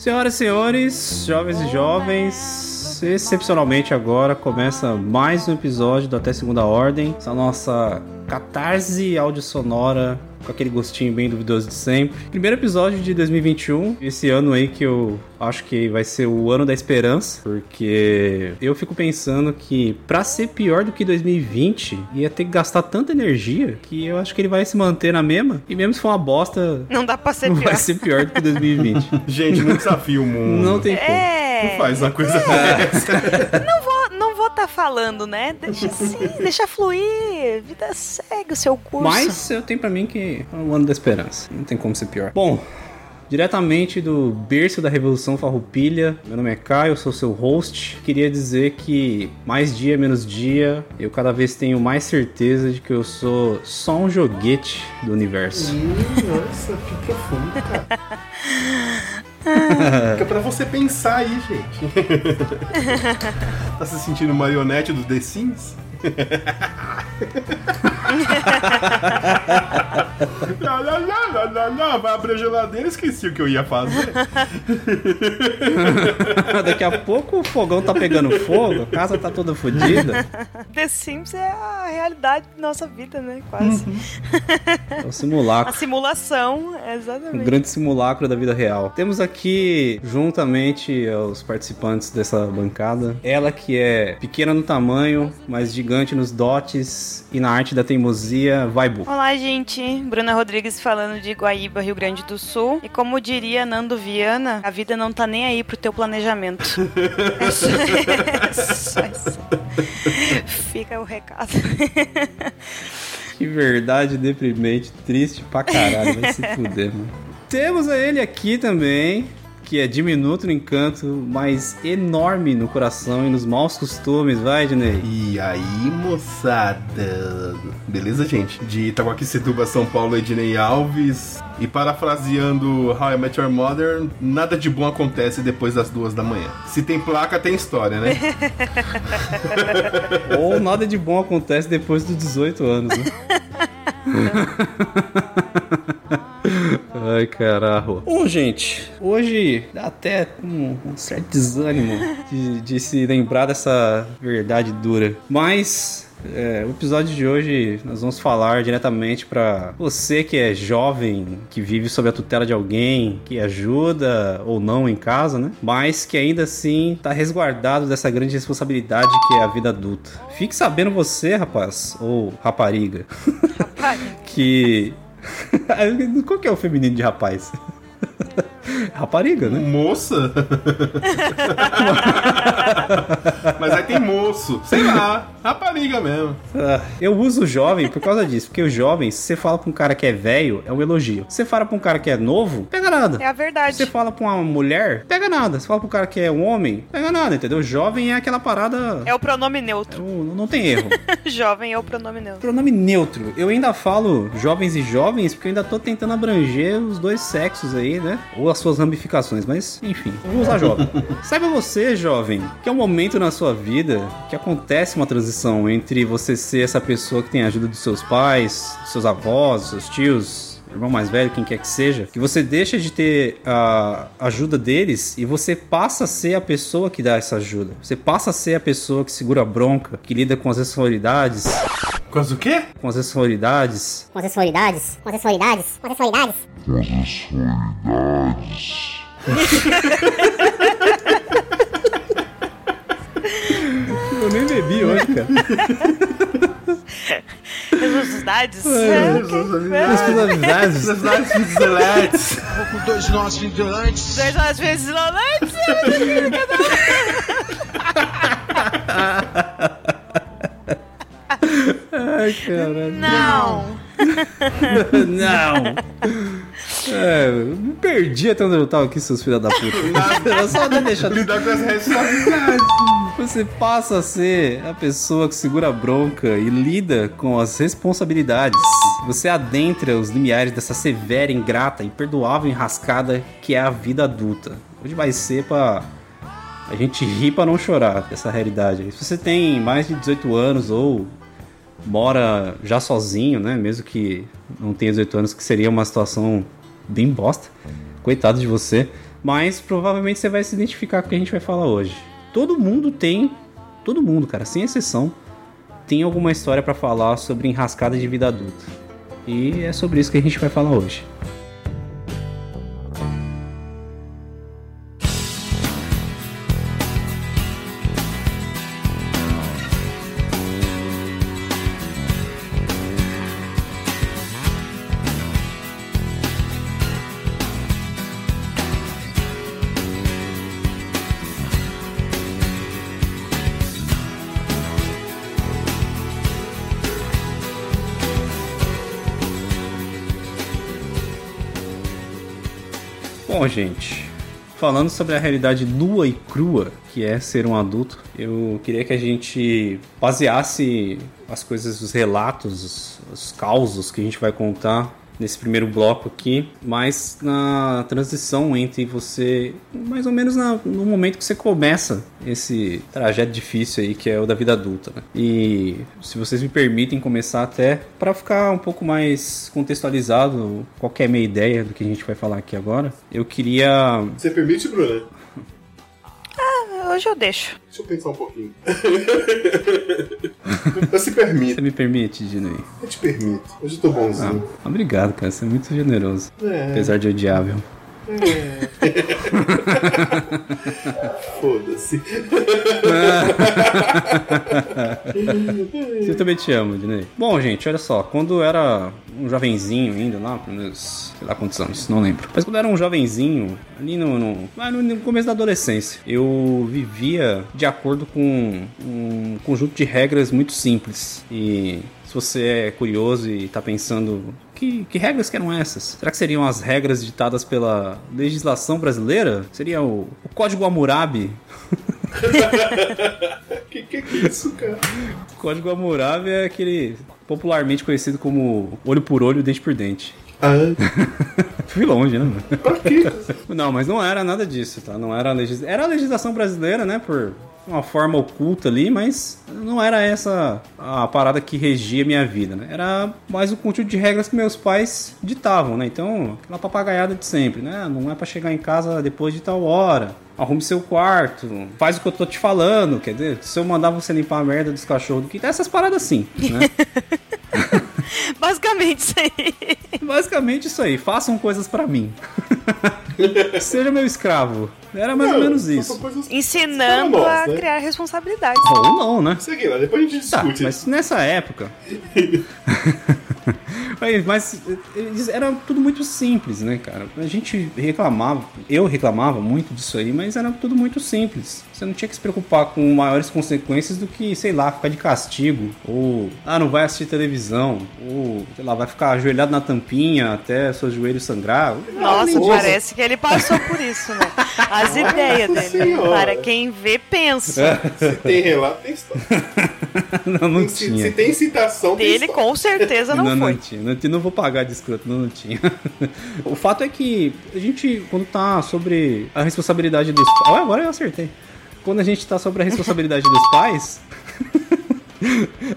Senhoras e senhores, jovens e jovens, excepcionalmente agora começa mais um episódio do Até Segunda Ordem, essa nossa catarse áudio sonora com aquele gostinho bem duvidoso de sempre. Primeiro episódio de 2021, esse ano aí que eu acho que vai ser o ano da esperança, porque eu fico pensando que para ser pior do que 2020, ia ter que gastar tanta energia que eu acho que ele vai se manter na mesma. E mesmo se for uma bosta, Não dá pra ser não pior. vai ser pior do que 2020. Gente, não desafia o mundo. não tem como. É. Não faz uma coisa dessa. Não vou, não vou tá falando, né? Deixa assim, deixa fluir. Vida segue o seu curso. Mas eu tenho pra mim que é o ano da esperança. Não tem como ser pior. Bom, diretamente do berço da Revolução Farroupilha, meu nome é Caio, eu sou seu host. Queria dizer que mais dia menos dia, eu cada vez tenho mais certeza de que eu sou só um joguete do universo. Nossa, que profundo, cara. Fica pra você pensar aí, gente. tá se sentindo marionete do The Sims? Lá, lá, lá, lá, lá, lá, vai abrir a geladeira, esqueci o que eu ia fazer. Daqui a pouco o fogão tá pegando fogo, a casa tá toda fodida. The Sims é a realidade da nossa vida, né? Quase. É o A simulacro. simulação, Um exatamente. grande simulacro da vida real. Temos aqui, juntamente aos participantes dessa bancada, ela que é pequena no tamanho, mas gigante nos dotes e na arte da teimosia, Vaibu. Olá, gente. Bruna Rodrigues falando de Guaíba, Rio Grande do Sul. E como diria Nando Viana, a vida não tá nem aí pro teu planejamento. é só, é só isso. Fica o recado. Que verdade deprimente, triste pra caralho, vai se fuder, mano. Temos a ele aqui também, que é diminuto no encanto, mas enorme no coração e nos maus costumes, vai, Dinei? E aí, moçada? Beleza, gente? De Itacoaquecetuba, São Paulo, Ednei Alves. E parafraseando How I Met Your Mother, nada de bom acontece depois das duas da manhã. Se tem placa, tem história, né? Ou nada de bom acontece depois dos 18 anos, né? Ai, caralho. Bom, gente, hoje dá até um, um certo desânimo de, de se lembrar dessa verdade dura. Mas. é, o episódio de hoje nós vamos falar diretamente pra você que é jovem, que vive sob a tutela de alguém, que ajuda ou não em casa, né? Mas que ainda assim tá resguardado dessa grande responsabilidade que é a vida adulta. Fique sabendo você, rapaz, ou rapariga, que. Qual que é o feminino de rapaz? Rapariga, né? Moça? Mas aí tem moço. Sei lá, rapariga mesmo. Ah, Eu uso jovem por causa disso, porque o jovem, se você fala pra um cara que é velho, é um elogio. Se você fala pra um cara que é novo, pega nada. É a verdade. Se você fala pra uma mulher, pega nada. Se você fala pra um cara que é um homem, pega nada, entendeu? Jovem é aquela parada. É o pronome neutro. o- Não tem erro. Jovem é o pronome neutro. Pronome neutro. Eu ainda falo jovens e jovens porque eu ainda tô tentando abranger os dois sexos aí, né? Ou as suas ramificações, mas enfim, eu vou usar jovem. Saiba você, jovem, que é um momento na sua vida que acontece uma transição entre você ser essa pessoa que tem a ajuda dos seus pais, dos seus avós, dos seus tios, irmão mais velho, quem quer que seja, que você deixa de ter a ajuda deles e você passa a ser a pessoa que dá essa ajuda. Você passa a ser a pessoa que segura a bronca, que lida com as responsabilidades, Quase o quê? com as responsabilidades. com as sensualidades, com as sensualidades, com as sensualidades. Eu nem bebi hoje, cara. É, Responsabilidades. Necessidades vigilantes. com dois nossos vigilantes. Dois vezes violentes. Ai, caralho. Não. Não. É, me perdi até onde eu tava aqui, seus filhos da puta. Era só não deixar. Lidar com as responsabilidades. Você passa a ser a pessoa que segura a bronca e lida com as responsabilidades. Você adentra os limiares dessa severa, ingrata, imperdoável enrascada que é a vida adulta. Hoje vai ser pra a gente rir pra não chorar dessa realidade. Se você tem mais de 18 anos ou mora já sozinho, né? Mesmo que não tenha 18 anos, que seria uma situação bem bosta. Coitado de você. Mas provavelmente você vai se identificar com o que a gente vai falar hoje. Todo mundo tem, todo mundo, cara, sem exceção, tem alguma história para falar sobre enrascada de vida adulta. E é sobre isso que a gente vai falar hoje. Gente, falando sobre a realidade nua e crua que é ser um adulto, eu queria que a gente baseasse as coisas, os relatos, os, os causos que a gente vai contar nesse primeiro bloco aqui, mas na transição entre você, mais ou menos na, no momento que você começa esse trajeto difícil aí que é o da vida adulta. Né? E se vocês me permitem começar até para ficar um pouco mais contextualizado, qualquer meia ideia do que a gente vai falar aqui agora, eu queria. Você permite, Bruna? Hoje eu deixo. Deixa eu pensar um pouquinho. eu se permite. Você me permite, Dinei? Eu te permito. Hoje eu tô bonzinho. Ah, obrigado, cara. Você é muito generoso. É. Apesar de odiável. Foda-se. Eu também te amo, Dinei. Bom, gente, olha só. Quando eu era um jovenzinho ainda, lá meus, sei lá quantos anos, não lembro. Mas quando eu era um jovenzinho, ali no, no, no começo da adolescência, eu vivia de acordo com um conjunto de regras muito simples. E se você é curioso e tá pensando que, que, regras que eram essas? Será que seriam as regras ditadas pela legislação brasileira? Seria o, o Código Hammurabi? que que é isso, cara? O Código Hammurabi é aquele popularmente conhecido como olho por olho, dente por dente. Ah, Fui longe, né? pra quê? Não, mas não era nada disso, tá? Não era a legis... Era a legislação brasileira, né? Por uma forma oculta ali, mas não era essa a parada que regia minha vida, né? Era mais o conjunto de regras que meus pais ditavam, né? Então, aquela papagaiada de sempre, né? Não é pra chegar em casa depois de tal hora. Arrume seu quarto, faz o que eu tô te falando, quer dizer, se eu mandar você limpar a merda dos cachorros do que essas paradas assim, né? Basicamente isso aí. Basicamente isso aí, façam coisas pra mim. Seja meu escravo. Era mais ou Não, menos são isso. coisas Ensinando para a né? criar responsabilidades. Ou não, né? Segue lá, depois a gente Tá, discute. mas nessa época. mas, mas eles- era tudo muito simples, né, cara? A gente reclamava, eu reclamava muito disso aí, mas era tudo muito simples. Você não tinha que se preocupar com maiores consequências do que, sei lá, ficar de castigo, ou, ah, não vai assistir televisão, ou, sei lá, vai ficar ajoelhado na tampinha até seus joelhos sangrar. Nossa, parece que ele passou por isso, né? As ideias dele. Senhora. Para quem vê, pensa. Se tem relato, tem história. não, não se, tinha. se tem citação, tem Dele, história. com certeza, não, não, foi. não tinha. Tinha- não vou pagar de escroto, não, não tinha. o fato é que a gente, quando tá sobre a responsabilidade dos pais. agora eu acertei. Quando a gente tá sobre a responsabilidade dos pais.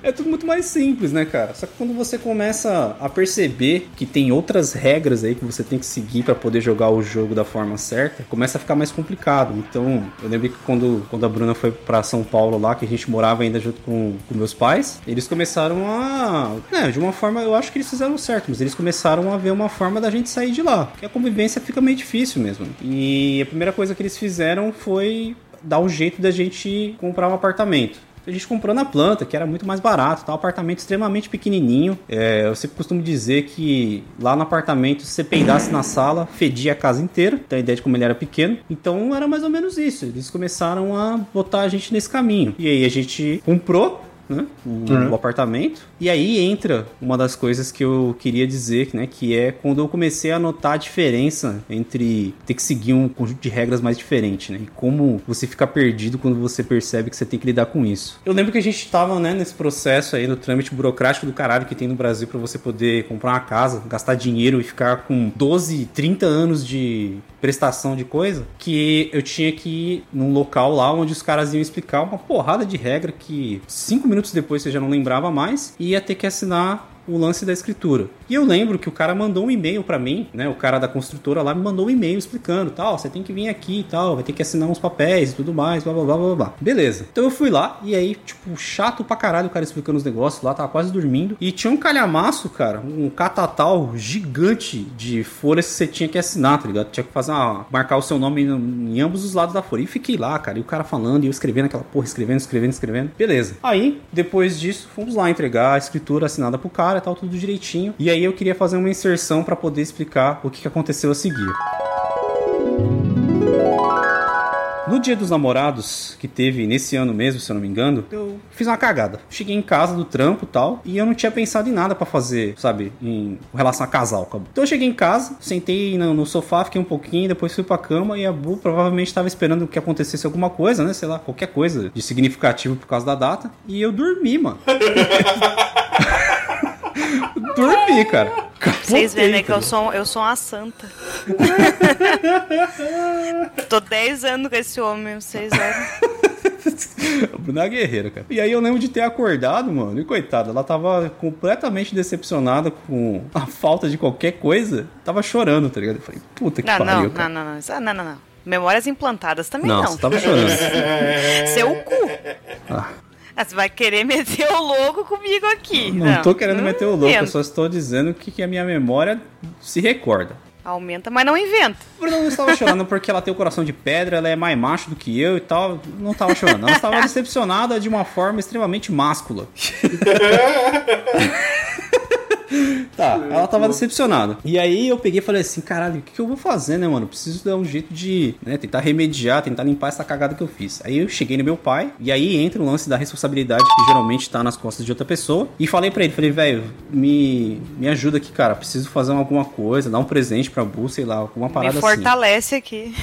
É tudo muito mais simples, né, cara? Só que quando você começa a perceber que tem outras regras aí que você tem que seguir pra poder jogar o jogo da forma certa, começa a ficar mais complicado. Então, eu lembro que quando, quando a Bruna foi pra São Paulo lá, que a gente morava ainda junto com, com meus pais, eles começaram a. Né, de uma forma, eu acho que eles fizeram certo, mas eles começaram a ver uma forma da gente sair de lá. Que a convivência fica meio difícil mesmo. E a primeira coisa que eles fizeram foi dar o jeito da gente comprar um apartamento. A gente comprou na planta, que era muito mais barato, tá? Um apartamento extremamente pequenininho. É, eu sempre costumo dizer que lá no apartamento, se você peidasse na sala, fedia a casa inteira. Tem a ideia de como ele era pequeno. Então era mais ou menos isso. Eles começaram a botar a gente nesse caminho. E aí a gente comprou né, o, o apartamento. E aí entra uma das coisas que eu queria dizer, né, que é quando eu comecei a notar a diferença entre ter que seguir um conjunto de regras mais diferente, né, e como você fica perdido quando você percebe que você tem que lidar com isso. Eu lembro que a gente tava, né, nesse processo aí, no trâmite burocrático do caralho que tem no Brasil para você poder comprar uma casa, gastar dinheiro e ficar com 12, 30 anos de prestação de coisa, que eu tinha que ir num local lá onde os caras iam explicar uma porrada de regra que cinco minutos depois você já não lembrava mais e ia ter que assinar o lance da escritura. E eu lembro que o cara mandou um e-mail para mim, né? O cara da construtora lá me mandou um e-mail explicando, tal, você tem que vir aqui e tal, vai ter que assinar uns papéis e tudo mais, blá blá blá blá blá. Beleza. Então eu fui lá e aí, tipo, chato pra caralho o cara explicando os negócios lá, tava quase dormindo. E tinha um calhamaço, cara, um catatal gigante de folhas que você tinha que assinar, tá ligado? Tinha que fazer uma, marcar o seu nome em, em ambos os lados da folha. E fiquei lá, cara, e o cara falando, e eu escrevendo aquela porra, escrevendo, escrevendo, escrevendo. Beleza. Aí, depois disso, fomos lá entregar a escritura assinada pro cara e tal, tudo direitinho. E aí eu queria fazer uma inserção para poder explicar o que, aconteceu a seguir. No dia dos namorados, que teve nesse ano mesmo, se eu não me engano, eu fiz uma cagada. Cheguei em casa do trampo tal, e eu não tinha pensado em nada para fazer, sabe, em relação a casal. Então eu cheguei em casa, sentei no, no, sofá, fiquei um pouquinho, depois fui pra cama e a Bu provavelmente estava esperando que acontecesse alguma coisa, né? Sei lá, qualquer coisa de significativo por causa da data. E eu dormi, mano. dormi, cara. Vocês veem, né, que eu sou, eu sou uma santa. Tô 10 anos com esse homem, vocês. A Bruna é guerreira, cara. E aí eu lembro de ter acordado, mano, e coitada, ela tava completamente decepcionada com a falta de qualquer coisa. Tava chorando, tá ligado? Eu falei, puta que não, pariu, não, cara. Não, não, não, não, não, não. Memórias implantadas também não. não. Você tava chorando. Seu cu. Ah. Ah, você vai querer meter o louco comigo aqui. Não, Não, tô querendo não meter o louco, eu inventa. só estou dizendo que, que a minha memória se recorda. Aumenta, mas não inventa. Bruna não estava chorando porque ela tem o coração de pedra, ela é mais macho do que eu e tal. Não estava chorando. Ela estava decepcionada de uma forma extremamente máscula. Tá, ela tava decepcionada. E aí eu peguei e falei assim, caralho, o que, que eu vou fazer, né, mano? Preciso dar um jeito de, né, tentar remediar, tentar limpar essa cagada que eu fiz. Aí eu cheguei no meu pai, e aí entra o lance da responsabilidade que geralmente tá nas costas de outra pessoa. E falei pra ele, falei, velho, me, me ajuda aqui, cara. Preciso fazer alguma coisa, dar um presente pra Bu, sei lá, alguma parada Me assim. fortalece aqui.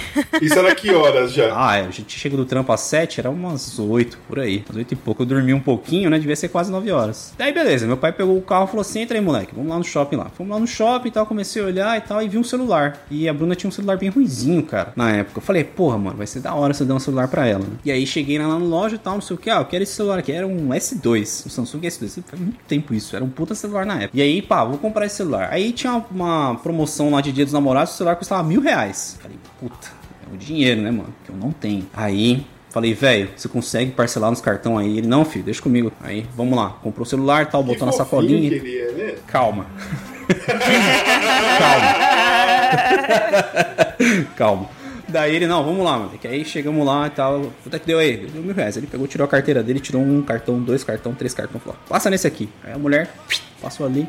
Isso era que horas já? Ah, é, a gente chega do trampo às 7, era umas 8 por aí. Às 8 e pouco. Eu dormi um pouquinho, né? Devia ser quase 9 horas. Daí, beleza. Meu pai pegou o carro e falou assim: entra aí, moleque. Vamos lá no shopping lá. Fomos lá no shopping e tal. Comecei a olhar e tal. E vi um celular. E a Bruna tinha um celular bem ruizinho, cara. Na época. Eu falei, porra, mano, vai ser da hora se eu der um celular pra ela. Né? E aí cheguei lá na loja e tal, não sei o que. Ah, eu quero esse celular aqui. Era um S2. Um Samsung S2. Faz muito tempo isso. Era um puta celular na época. E aí, pá, vou comprar esse celular. Aí tinha uma promoção lá de Dia dos Namorados. O celular custava mil reais. Falei, puta, é o dinheiro, né, mano? Que eu não tenho. Aí. Falei, velho, você consegue parcelar nos cartão aí? Ele, não, filho, deixa comigo. Aí, vamos lá. Comprou o celular tal, botou na sacolinha. que ele é, né? Calma. Calma. Calma. Daí ele, não, vamos lá, mano. Que aí chegamos lá e tal. Quanto é que deu aí? Deu mil reais. Ele pegou, tirou a carteira dele, tirou um cartão, dois cartão, três cartão. Falou, passa nesse aqui. Aí a mulher passou ali.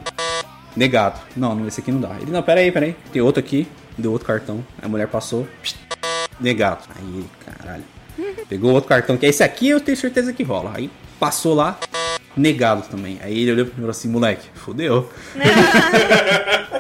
Negado. Não, não, esse aqui não dá. Ele, não, pera aí, pera aí. Tem outro aqui. Deu outro cartão. Aí a mulher passou. Negado. Aí caralho. Pegou outro cartão, que é esse aqui eu tenho certeza que rola. Aí passou lá, negado também. Aí ele olhou pra mim e falou assim, moleque, fudeu.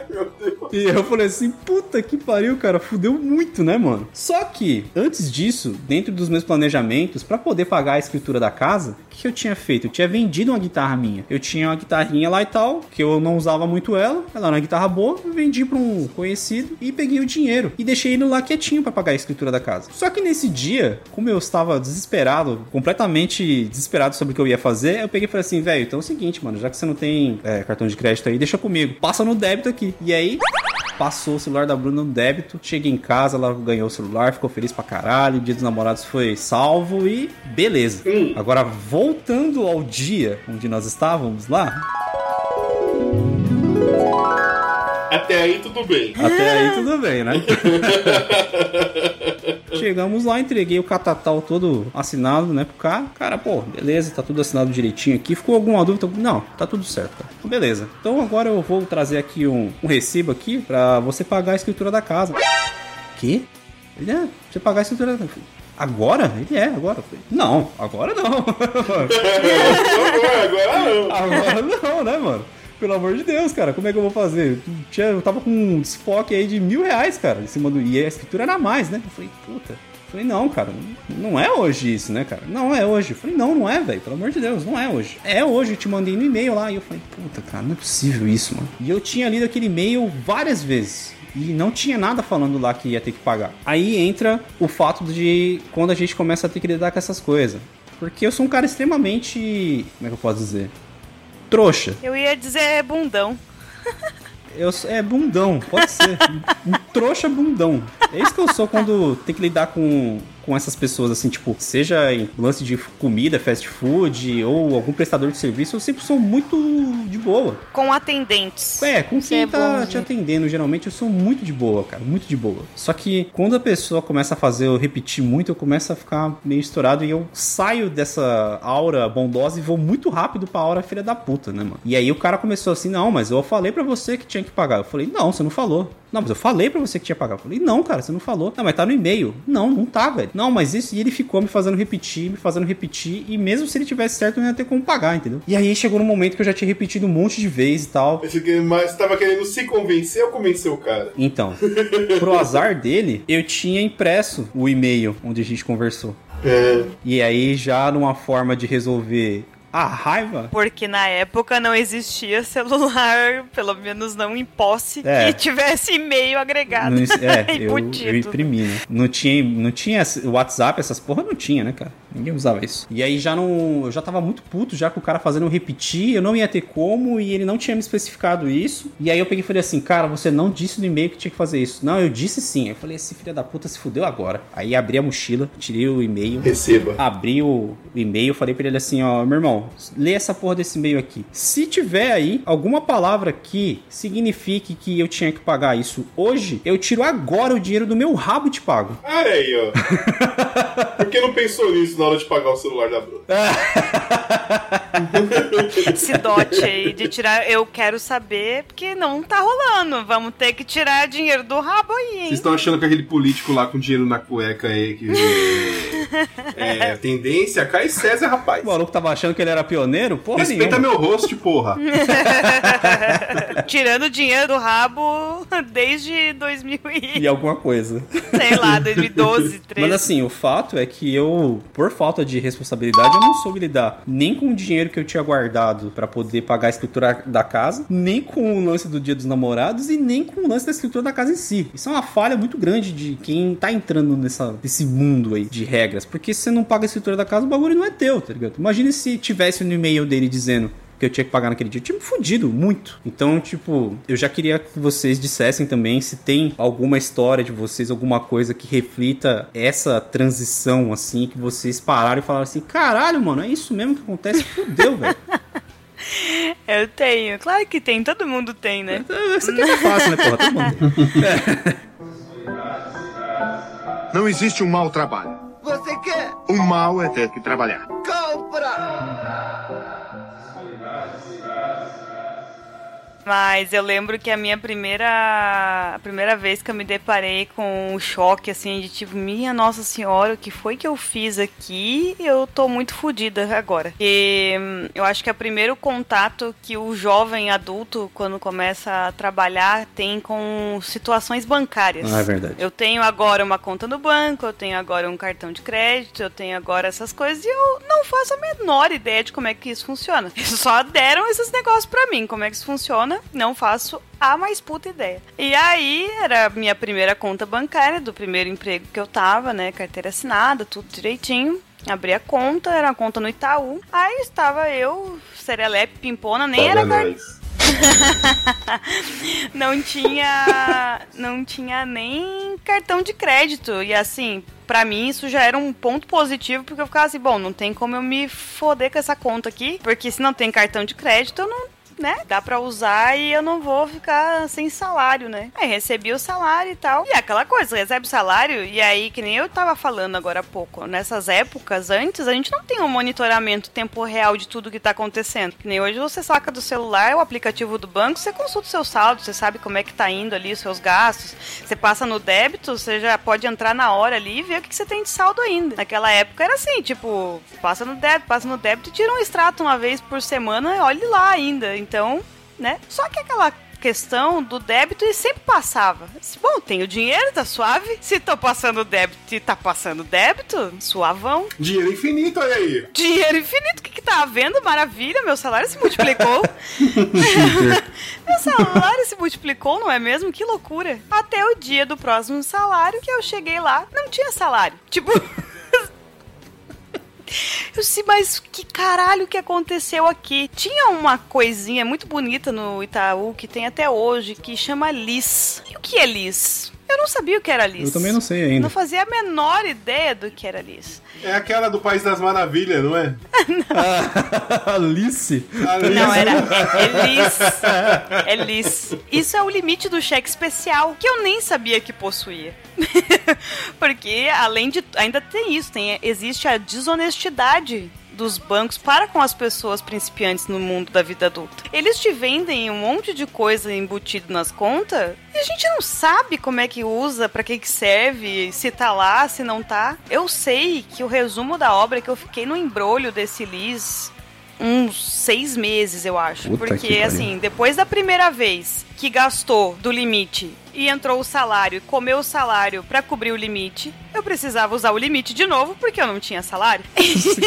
E eu falei assim, puta que pariu, cara, fudeu muito, né, mano? Só que, antes disso, dentro dos meus planejamentos, pra poder pagar a escritura da casa, que, eu tinha feito? Eu tinha vendido uma guitarra minha. Eu tinha uma guitarrinha lá e tal, que eu não usava muito ela, ela era uma guitarra boa, eu vendi pra um conhecido e peguei o dinheiro. E deixei ele lá quietinho pra pagar a escritura da casa. Só que nesse dia, como eu estava desesperado, completamente desesperado sobre o que eu ia fazer, eu peguei e falei assim, velho, então é o seguinte, mano, já que você não tem é, cartão de crédito aí, deixa comigo. Passa no débito aqui. E aí, passou o celular da Bruna no débito. Cheguei em casa, ela ganhou o celular, ficou feliz pra caralho. O dia dos namorados foi salvo e beleza. Hum. Agora, voltando ao dia onde nós estávamos lá, Até aí tudo bem. até aí tudo bem, né? Chegamos lá, entreguei o catatal todo assinado, né, pro cara. Cara, pô, beleza, tá tudo assinado direitinho aqui. Ficou alguma dúvida? Não, tá tudo certo, cara. Então, beleza. Então agora eu vou trazer aqui um, um recibo aqui pra você pagar a escritura da casa. Que? Ele é, você pagar a escritura da casa. Agora? Ele é, agora. Falei, Não, agora não. Agora não. Agora não, né, mano? Pelo amor de Deus, cara, como é que eu vou fazer? Eu, tava com um desfoque aí de mil reais, cara, em cima do. E a escritura era mais, né? Eu falei, puta. Eu falei, não, cara, não é hoje isso, né, cara? Não é hoje. Eu falei, não, não é, velho, pelo amor de Deus, não é hoje. É hoje, eu te mandei no e-mail lá. E eu falei, puta, cara, não é possível isso, mano. E eu tinha lido aquele e-mail várias vezes. E não tinha nada falando lá que ia ter que pagar. Aí entra o fato de quando a gente começa a ter que lidar com essas coisas. Porque eu sou um cara extremamente. Como é que eu posso dizer? Trouxa. Eu ia dizer bundão. Eu, é bundão, pode ser. Um trouxa bundão. É isso que eu sou quando tem que lidar com, com essas pessoas, assim, tipo, seja em lance de comida, fast food ou algum prestador de serviço, eu sempre sou muito de boa. Com atendentes. É, com quem é tá bonzinho. te atendendo, geralmente eu sou muito de boa, cara, muito de boa. Só que quando a pessoa começa a fazer eu repetir muito, eu começo a ficar meio estourado e eu saio dessa aura bondosa e vou muito rápido pra aura filha da puta, né, mano? E aí o cara começou assim: não, mas eu falei pra você que tinha que pagar. Eu falei: não, você não falou. Não, mas eu falei pra você que tinha pagar. Eu falei, não, cara, você não falou. Não, mas tá no e-mail. Não, não tá, velho. Não, mas isso. E ele ficou me fazendo repetir, me fazendo repetir. E mesmo se ele tivesse certo, eu não ia ter como pagar, entendeu? E aí chegou no momento que eu já tinha repetido um monte de vezes e tal. Mas tava querendo se convencer ou convencer o cara? Então, pro azar dele, eu tinha impresso o e-mail onde a gente conversou. É. E aí, já numa forma de resolver a raiva, Porque na época não existia celular, pelo menos não em posse, É. que tivesse e-mail agregado. não- é, eu, eu imprimi, né? Não tinha, não tinha WhatsApp, essas porra não tinha, né, cara? Ninguém usava isso. E aí já não. Eu já tava muito puto já com o cara fazendo eu repetir, eu não ia ter como e ele não tinha me especificado isso. E aí eu peguei e falei assim, cara, você não disse no e-mail que tinha que fazer isso. Não, eu disse sim. Eu falei, esse filho da puta se fudeu agora. Aí abri a mochila, tirei o e-mail. Receba. Abri o e-mail, falei pra ele assim, ó, meu irmão, lê essa porra desse e-mail aqui. Se tiver aí alguma palavra que signifique que eu tinha que pagar isso hoje, eu tiro agora o dinheiro do meu rabo e te pago. Olha aí, ó. Por que não pensou nisso na hora de pagar o celular da Bruna? Esse dote aí de tirar, eu quero saber, porque não tá rolando. Vamos ter que tirar dinheiro do rabo aí, Vocês estão achando que aquele político lá com dinheiro na cueca aí que. É, tendência, cai César, rapaz. O maluco tava achando que ele era pioneiro? Porra Respeita nenhuma. meu rosto, porra. Tirando dinheiro do rabo desde 2000 e, E alguma coisa. sei lá, 2012, 13. Mas assim, o fato é que eu, por falta de responsabilidade, eu não soube lidar nem com o dinheiro que eu tinha guardado pra poder pagar a escritura da casa, nem com o lance do dia dos namorados e nem com o lance da escritura da casa em si. Isso é uma falha muito grande de quem tá entrando nessa, nesse mundo aí de regras. Porque se você não paga a escritura da casa, o bagulho não é teu, tá ligado? Imagina se tivesse no e-mail dele dizendo que eu tinha que pagar naquele dia. Eu tinha me fudido muito. Então, tipo, eu já queria que vocês dissessem também se tem alguma história de vocês, alguma coisa que reflita essa transição, assim, que vocês pararam e falaram assim: caralho, mano, é isso mesmo que acontece? Fudeu, velho. Eu tenho, claro que tem, todo mundo tem, né? Isso aqui é fácil, né, porra? Todo mundo. Não existe um mau trabalho. Você quer? O mal é ter que trabalhar. Compra! Mas eu lembro que a minha primeira a primeira vez que eu me deparei com um choque assim de tipo, minha nossa senhora, o que foi que eu fiz aqui? Eu tô muito fodida agora. E hum, eu acho que é o primeiro contato que o jovem adulto quando começa a trabalhar tem com situações bancárias. Ah, é verdade. Eu tenho agora uma conta no banco, eu tenho agora um cartão de crédito, eu tenho agora essas coisas e eu não faço a menor ideia de como é que isso funciona. Eles só deram esses negócios pra mim, como é que isso funciona, não faço a mais puta ideia. E aí era a minha primeira conta bancária do primeiro emprego que eu tava, né, carteira assinada, tudo direitinho. Abri a conta, era uma conta no Itaú. Aí estava eu, serelepe, pimpona, nem era Paga car- nós. não tinha não tinha nem cartão de crédito e assim Pra mim, isso já era um ponto positivo, porque eu ficava assim, bom, não tem como eu me foder com essa conta aqui, porque se não tem cartão de crédito, eu não, né? Dá pra usar e eu não vou ficar sem salário, né? Aí recebi o salário e tal. E é aquela coisa, recebe o salário, e aí, que nem eu tava falando agora há pouco, nessas épocas antes, a gente não tem um monitoramento tempo real de tudo que tá acontecendo. Que nem hoje você saca do celular o aplicativo do banco, você consulta o seu saldo, você sabe como é que tá indo ali os seus gastos. Você passa no débito, você já pode entrar na hora ali e ver o que que você tem de saldo ainda. Naquela época era assim, tipo, passa no débito, passa no débito tira um extrato uma vez por semana olhe lá ainda. Então, né? Só que aquela questão do débito e sempre passava. Bom, tenho dinheiro, tá suave. Se tô passando débito e tá passando débito, suavão. Dinheiro infinito, olha aí. Dinheiro infinito, o que que tá havendo? Maravilha, meu salário se multiplicou. meu salário se multiplicou, não é mesmo? Que loucura. Até o dia do próximo salário que eu cheguei lá, não tinha salário. Tipo. Eu disse, mas que caralho que aconteceu aqui? Tinha uma coisinha muito bonita no Itaú que tem até hoje que chama Liz. E o que é Liz? Eu não sabia o que era Liz. Eu também não sei ainda. Não fazia a menor ideia do que era Liz. É aquela do País das Maravilhas, não é? Alice? Ali- Não, era Elis. Elis. Isso é o limite do cheque especial, que eu nem sabia que possuía. Porque, além de. Ainda tem isso, tem, existe a desonestidade dos bancos para com as pessoas principiantes no mundo da vida adulta. Eles te vendem um monte de coisa embutido nas contas e a gente não sabe como é que usa, pra que que serve, se tá lá, se não tá. Eu sei que o resumo da obra é que eu fiquei no embrolho desse Liz uns seis meses, eu acho. Puta que Porque, assim, depois da primeira vez que gastou do limite e entrou o salário e comeu o salário pra cobrir o limite, eu precisava usar o limite de novo porque eu não tinha salário.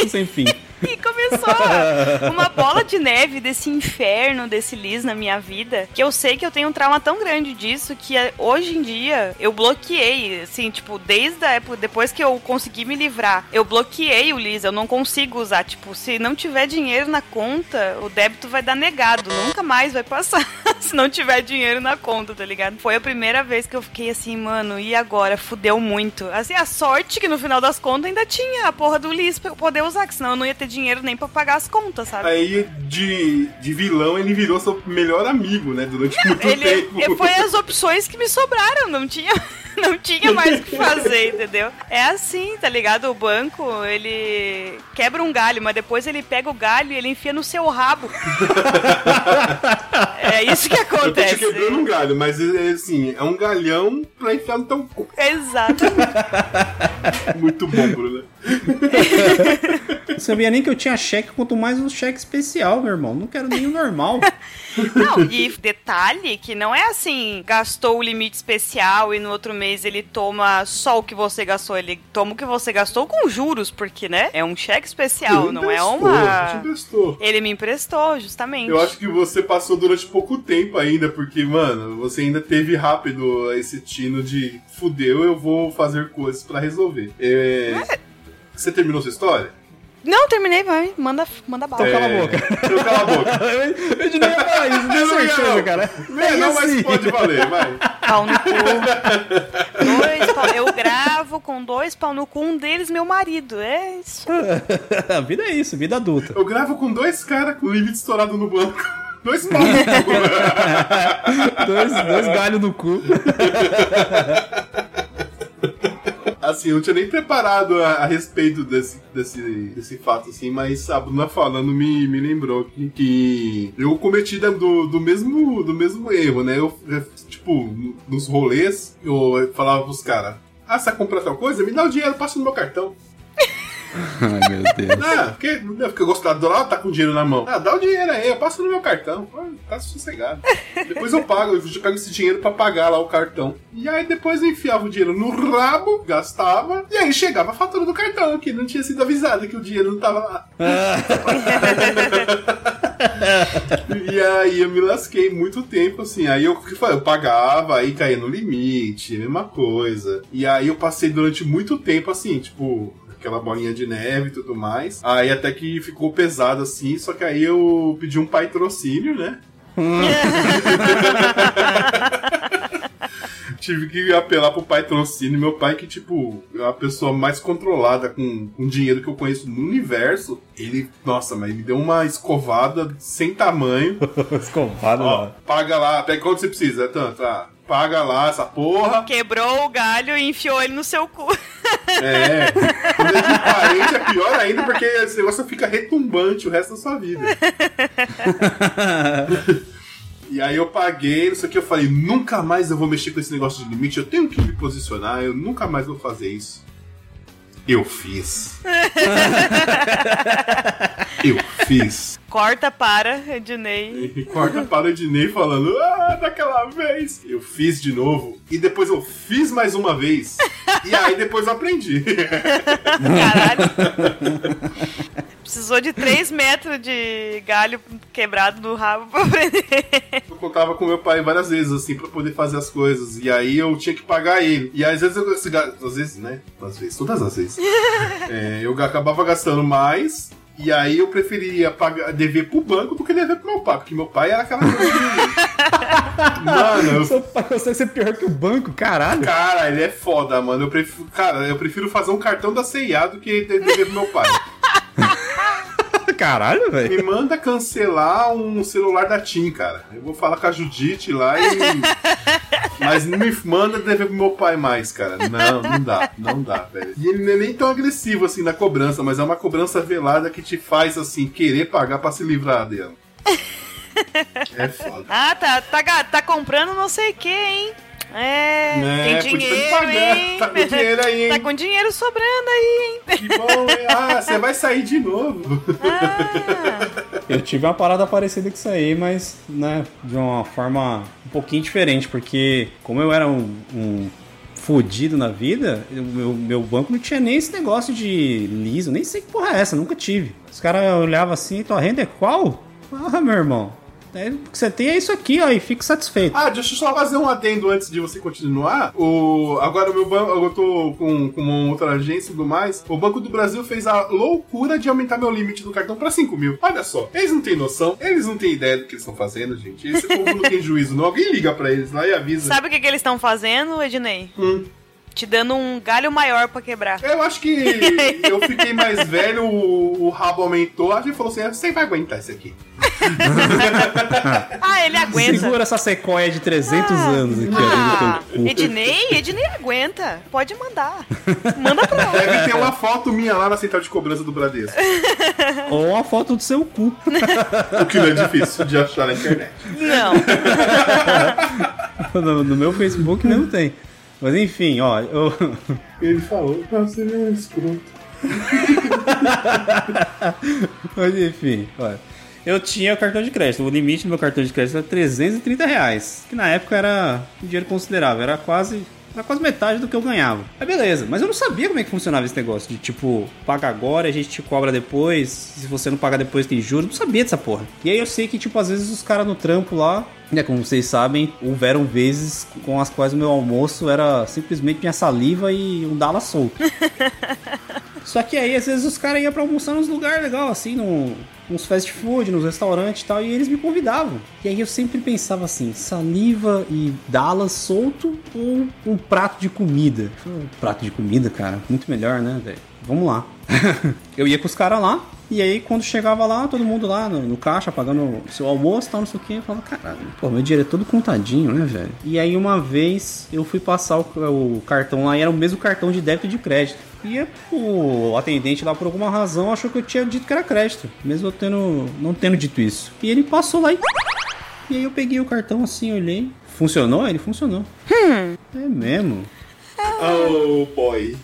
Sem fim. E começou uma bola de neve desse inferno, desse Liz na minha vida, que eu sei que eu tenho um trauma tão grande disso que eh, hoje em dia eu bloqueei, assim, tipo, desde a época, depois que eu consegui me livrar, eu bloqueei o Liz, eu não consigo usar, tipo, se não tiver dinheiro na conta, o débito vai dar negado, nunca mais vai passar se não tiver dinheiro na conta, tá ligado? Foi a primeira vez que eu fiquei assim, mano, e agora? Fudeu muito. Assim, a sorte que no final das contas ainda tinha a porra do Liz pra eu poder usar, que senão eu não ia ter dinheiro nem pra pagar as contas, sabe? Aí, de, de vilão, ele virou seu melhor amigo, né? Durante muito Ele tempo. foi as opções que me sobraram, não tinha, não tinha mais o que fazer, entendeu? É assim, tá ligado? O banco, ele quebra um galho, mas depois ele pega o galho e ele enfia no seu rabo. é isso que Eu tô te acontece. quebrando um galho, mas é assim, é um galhão pra enfiar no teu cu. Exato. Muito bom, Bruno. Não sabia nem que eu tinha cheque, quanto mais um cheque especial, meu irmão. Não quero nem o normal. Não, e detalhe que não é assim, gastou o limite especial e no outro mês ele toma só o que você gastou, ele toma o que você gastou com juros, porque, né? É um cheque especial, não é uma. Ele me emprestou, justamente. Eu acho que você passou durante pouco tempo ainda, porque, mano, você ainda teve rápido esse tino de fudeu, eu vou fazer coisas pra resolver. É... Você terminou sua história? Não, terminei, vai. Manda, manda bala. cala a É, boca. Então cala a boca. Eu não ia falar isso, não certeza, não. cara. É, não, mas pode valer, vai. Pau no cu. Dois pau- Eu gravo com dois pau no cu, um deles meu marido. É isso. A vida é isso, vida adulta. Eu gravo com dois caras com limite estourado no banco. Dois pau. Dois, dois galhos no cu. Assim, eu não tinha nem preparado a, a respeito desse, desse, desse fato, assim, mas a Bruna falando me, me lembrou que, que eu cometi do, do, mesmo, do mesmo erro, né? Eu, eu, tipo, nos rolês, eu falava pros caras, ah, você vai comprar tal coisa? Me dá o dinheiro, passa no meu cartão. Ai, meu Deus. Ah, porque, porque eu gosto da dólar, tá com dinheiro na mão. Ah, dá o dinheiro aí, eu passo no meu cartão. Ah, Tá sossegado. depois eu pago, eu pego esse dinheiro pra pagar lá o cartão. E aí depois eu enfiava o dinheiro no rabo, gastava, e aí chegava a fatura do cartão, que não tinha sido avisado que o dinheiro não tava lá. e aí eu me lasquei muito tempo, assim. Aí eu, eu pagava, aí caía no limite, mesma coisa. E aí eu passei durante muito tempo, assim, tipo, aquela bolinha de neve e tudo mais. Aí até que ficou pesado assim, só que aí eu pedi um patrocínio, né? Tive que apelar pro patrocínio. Meu pai, que, tipo, é a pessoa mais controlada com, com dinheiro que eu conheço no universo, ele, nossa, mas ele deu uma escovada sem tamanho. Escovado Ó, paga lá, pega quanto você precisa, é tanto, ah, paga lá essa porra. Quebrou o galho e enfiou ele no seu cu. É. Quando é de parente é pior ainda, porque esse negócio fica retumbante o resto da sua vida. E aí eu paguei, não sei o que, eu falei, nunca mais eu vou mexer com esse negócio de limite, eu tenho que me posicionar, eu nunca mais vou fazer isso. Eu fiz. eu Fiz. Corta para, Ednei. E corta para Ednei falando, ah, daquela vez. Eu fiz de novo. E depois eu fiz mais uma vez. e aí depois eu aprendi. Caralho. Precisou de 3 metros de galho quebrado no rabo pra aprender. Eu contava com meu pai várias vezes, assim, pra poder fazer as coisas. E aí eu tinha que pagar ele. E às vezes eu. Às vezes, né? Às vezes, todas as vezes. É, eu acabava gastando mais. E aí eu preferia pagar, dever pro banco do que dever pro meu pai, porque meu pai era aquela coisa de... Mano, eu Seu pai consegue ser pior que o banco, caralho. Cara, ele é foda, mano. Eu prefiro, cara, eu prefiro fazer um cartão da CIA do que dever pro meu pai. Caralho, velho. Me manda cancelar um celular da TIM, cara. Eu vou falar com a Judite lá e. Mas não me manda dever pro meu pai mais, cara. Não, não dá, não dá, velho. E ele não é nem tão agressivo assim na cobrança, mas é uma cobrança velada que te faz, assim, querer pagar pra se livrar dela. É foda. Ah, tá, tá, tá comprando não sei o que, hein? É, Né, tem dinheiro, pagar. hein? Tá com dinheiro aí, hein? Tá com dinheiro sobrando aí, hein? Que bom, hein? Ah, você vai sair de novo. Ah, Eu tive uma parada parecida com isso aí, mas, né, de uma forma um pouquinho diferente, porque como eu era um, um fudido na vida, o meu, meu banco não tinha nem esse negócio de liso, nem sei que porra é essa, nunca tive. Os caras olhavam assim, tua renda é qual? Ah, meu irmão, é, o que você tem é isso aqui, ó, e fique satisfeito. Ah, deixa eu só fazer um adendo antes de você continuar. O, agora o meu banco, eu tô com, com uma outra agência e tudo mais. O Banco do Brasil fez a loucura de aumentar meu limite do cartão pra 5 mil. Olha só, eles não têm noção, eles não têm ideia do que eles estão fazendo, gente. Esse povo não tem juízo, não. Alguém liga pra eles lá e avisa. sabe o que, que eles estão fazendo, Ednei? Hum. Te dando um galho maior pra quebrar. Eu acho que eu fiquei mais velho, o, o rabo aumentou, a gente falou assim: você vai aguentar isso aqui. Ah, ele aguenta. Segura essa sequoia de 300 anos aqui, Ah. Ednei, Ednei aguenta. Pode mandar. Manda pra lá. Deve ter uma foto minha lá na central de cobrança do Bradesco. Ou uma foto do seu cu. O que não é difícil de achar na internet. Não. No, no meu Facebook não tem. Mas enfim, ó, eu. Ele falou: você é um escroto. Mas enfim, olha. Eu tinha o cartão de crédito. O limite do meu cartão de crédito era 330 reais. Que na época era um dinheiro considerável. Era quase. Era quase metade do que eu ganhava. Aí beleza, mas eu não sabia como é que funcionava esse negócio de tipo, paga agora, a gente te cobra depois, se você não pagar depois tem juros. Não sabia dessa porra. E aí eu sei que, tipo, às vezes os caras no trampo lá, né, como vocês sabem, houveram vezes com as quais o meu almoço era simplesmente minha saliva e um dala solto. Só que aí, às vezes, os caras iam pra almoçar nos lugares legais, assim, num, uns fast food, nos restaurantes e tal, e eles me convidavam. E aí eu sempre pensava assim, saliva e Dallas solto ou um prato de comida? Um prato de comida, cara, muito melhor, né, velho? Vamos lá. eu ia com os caras lá, e aí quando chegava lá, todo mundo lá no, no caixa, pagando seu almoço e tal, não sei o que, eu falava, caralho, pô, meu dinheiro é todo contadinho, né, velho? E aí uma vez eu fui passar o, o cartão lá, e era o mesmo cartão de débito e de crédito. E o atendente lá, por alguma razão, achou que eu tinha dito que era crédito, mesmo eu tendo, não tendo dito isso. E ele passou lá e. E aí eu peguei o cartão assim, olhei. Funcionou? Ele funcionou. É mesmo. Oh, boy.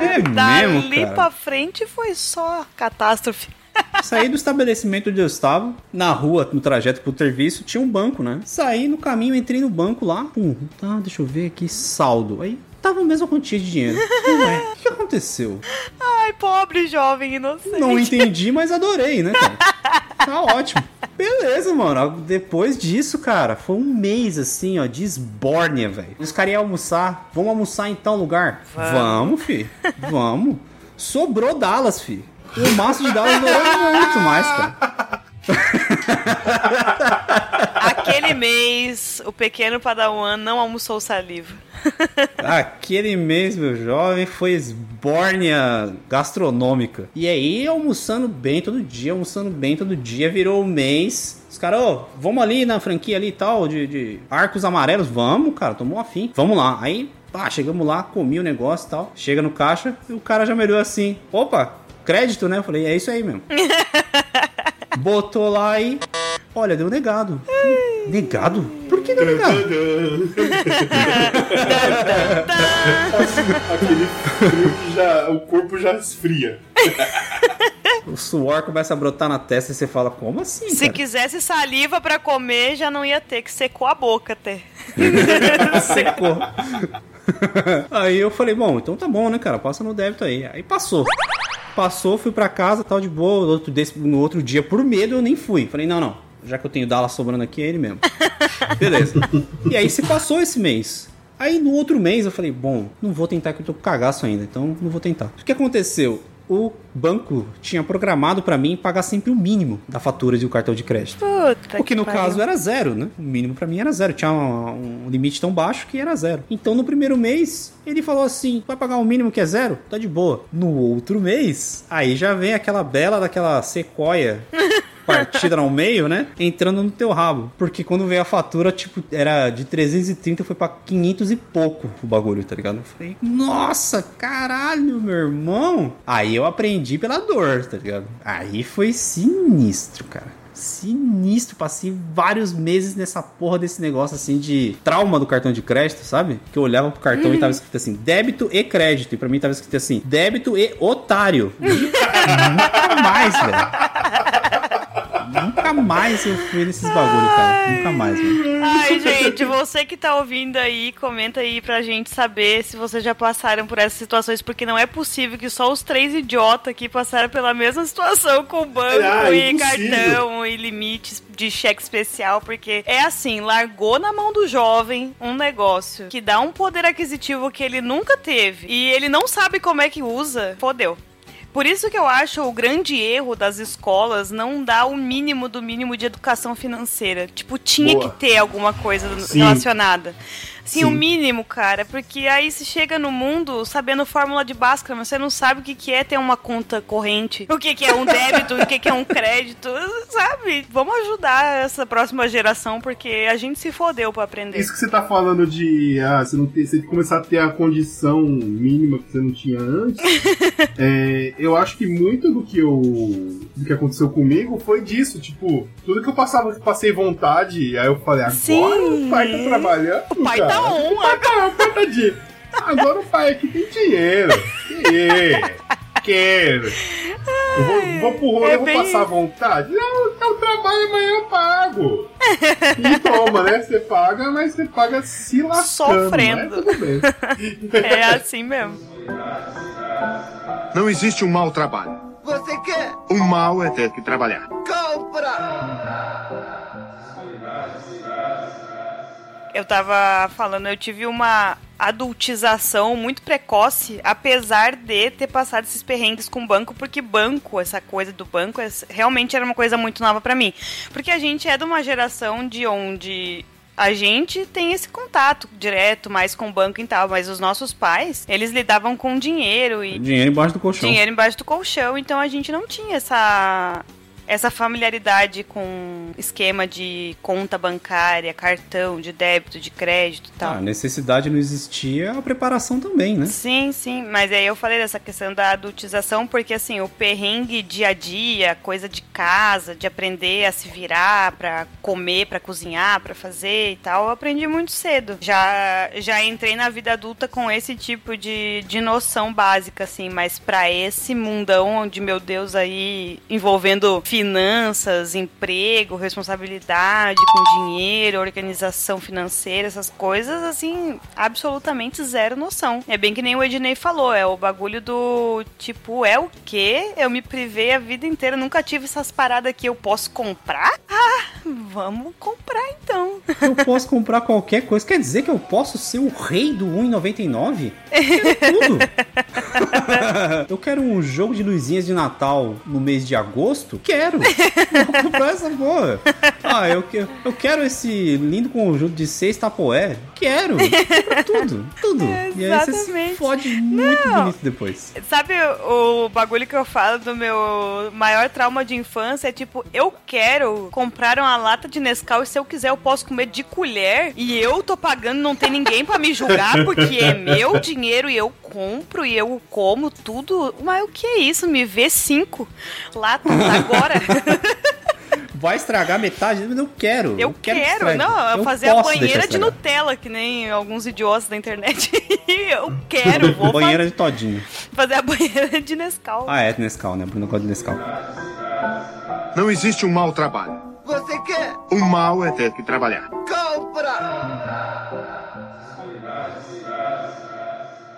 É mesmo, Dali cara. pra frente foi só catástrofe. Saí do estabelecimento onde eu estava, na rua, no trajeto pro serviço, tinha um banco, né? Saí no caminho, entrei no banco lá. Pum, tá, deixa eu ver aqui, saldo. Aí tava a mesma quantia de dinheiro. Ué, o que aconteceu? Ai, pobre jovem inocente. Não entendi, mas adorei, né, cara? Tá ótimo. Beleza, mano. Depois disso, cara, foi um mês assim, ó, de esbórnia, velho. Os caras iam almoçar. Vamos almoçar em tal lugar? Vamos, fi. Vamos. Sobrou Dallas, fi. O maço de Dallas durou muito mais, cara. Aquele mês, o pequeno Padawan não almoçou saliva. Aquele mês, meu jovem, foi esbórnia gastronômica. E aí, almoçando bem todo dia, almoçando bem todo dia, virou o mês. Os caras, ô, vamos ali na franquia ali e tal, de, de arcos amarelos. Vamos, cara, tomou afim. Vamos lá. Aí, pá, chegamos lá, comi o negócio e tal. Chega no caixa e o cara já me olhou assim: opa, crédito, né? Eu falei, é isso aí mesmo. Botou lá e. Olha, deu negado. Negado? Por que deu negado? Aquele frio que já. O corpo já esfria. o suor começa a brotar na testa e você fala, como assim? Se cara? quisesse saliva pra comer, já não ia ter, que secou a boca até. Secou. aí eu falei, bom, então tá bom, né, cara? Passa no débito aí. Aí passou. Passou, fui pra casa, tal de boa. No outro dia, por medo, eu nem fui. Falei, não, não. Já que eu tenho Dallas sobrando aqui, é ele mesmo. Beleza. E aí se passou esse mês. Aí no outro mês eu falei, bom, não vou tentar que eu tô com cagaço ainda, então não vou tentar. O que aconteceu? O banco tinha programado pra mim pagar sempre o mínimo da fatura de um cartão de crédito. Puta O que no pariu. caso era zero, né? O mínimo pra mim era zero. Tinha um, um limite tão baixo que era zero. Então no primeiro mês, ele falou assim: vai pagar o mínimo que é zero? Tá de boa. No outro mês, aí já vem aquela bela daquela sequoia. Partida no meio, né? Entrando no teu rabo. Porque quando veio a fatura, tipo, era de 330, foi pra 500 e pouco o bagulho, tá ligado? Eu falei, nossa, caralho, meu irmão. Aí eu aprendi pela dor, tá ligado? Aí foi sinistro, cara sinistro. Passei vários meses nessa porra desse negócio assim de trauma do cartão de crédito, sabe? Que eu olhava pro cartão e tava escrito assim: débito e crédito. E pra mim tava escrito assim: débito e otário. Nunca mais, velho. Nunca mais eu fui nesses bagulho, cara. Nunca mais, velho. Ai, gente, você que tá ouvindo aí, comenta aí pra gente saber se vocês já passaram por essas situações, porque não é possível que só os três idiotas aqui passaram pela mesma situação com o banco Ah, e impossível. cartão e limites de cheque especial, porque é assim, largou na mão do jovem um negócio que dá um poder aquisitivo que ele nunca teve e ele não sabe como é que usa, fodeu. Por isso que eu acho o grande erro das escolas não dar o mínimo do mínimo de educação financeira. Tipo, tinha Boa. que ter alguma coisa Sim. relacionada. Sim, o mínimo, cara, porque aí se chega no mundo sabendo fórmula de Bhaskara, mas você não sabe o que, que é ter uma conta corrente, o que, que é um débito, o que, que é um crédito, sabe? Vamos ajudar essa próxima geração, porque a gente se fodeu pra aprender. Isso que você tá falando de ah, você não ter, você começar a ter a condição mínima que você não tinha antes, é, eu acho que muito do que eu do que aconteceu comigo foi disso, tipo, tudo que eu passava, passei vontade, aí eu falei, agora Sim. o pai tá trabalhando, O pai cara. tá on, O pai tá, o pai tá de... Agora o pai aqui tem dinheiro. Que? Quero. Eu vou, vou pro rolê, é eu vou bem passar vontade? Não, eu trabalho amanhã eu pago. E toma, né? Você paga, mas você paga se lascando. Sofrendo. Mas tudo bem. É assim mesmo. Não existe um mau trabalho. Você quer? O mal é ter que trabalhar. Compra! Eu tava falando, eu tive uma adultização muito precoce, apesar de ter passado esses perrengues com banco, porque banco, essa coisa do banco, é- realmente era uma coisa muito nova pra mim. Porque a gente é de uma geração de onde a gente tem esse contato direto mais com o banco e tal, mas os nossos pais, eles lidavam com dinheiro e Dinheiro embaixo do colchão. dinheiro embaixo do colchão, então a gente não tinha essa essa familiaridade com esquema de conta bancária, cartão, de débito, de crédito e tal. Ah, a necessidade não existia, a preparação também, né? Sim, sim, mas aí eu falei dessa questão da adultização, porque assim, o perrengue dia a dia, coisa de casa, de aprender a se virar pra comer, pra cozinhar, pra fazer e tal, eu aprendi muito cedo. Já, já entrei na vida adulta com esse tipo de, de noção básica, assim, mas pra esse mundão onde, meu Deus, aí envolvendo finanças, emprego, responsabilidade com dinheiro, organização financeira, essas coisas, assim, absolutamente zero noção. É bem que nem o Ednei falou, é o bagulho do tipo, é o quê? Eu me privei a vida inteira, nunca tive essas paradas que eu posso comprar? Ah, vamos comprar então. Eu posso comprar qualquer coisa. Quer dizer que eu posso ser o rei do 1,99? Eu quero tudo. eu quero um jogo de luzinhas de Natal no mês de agosto? Quero. Vou comprar essa porra. Ah, eu, eu quero esse lindo conjunto de seis tapoé. Quero. Tudo. Tudo. E aí você se Exatamente. fode muito Não. bonito depois. Sabe o, o bagulho que eu falo do meu maior trauma de infância? É tipo, eu quero comprar uma lata de Nescau e se eu quiser eu posso comer de colher e eu tô pagando, não tem ninguém pra me julgar porque é meu dinheiro e eu compro e eu como tudo. Mas o que é isso? Me vê cinco latas agora? vai estragar metade, eu quero. Eu, que quero, estrague. não, Eu fazer a banheira de. Nutella, que nem alguns idiotas da internet. eu quero, vou Banheira de todinho. fazer a banheira de Nescau. Ah, é Nescau, né? Bruno gosta de Nescau. Não existe um mau trabalho. Você quer? O mal é ter que trabalhar. Compra!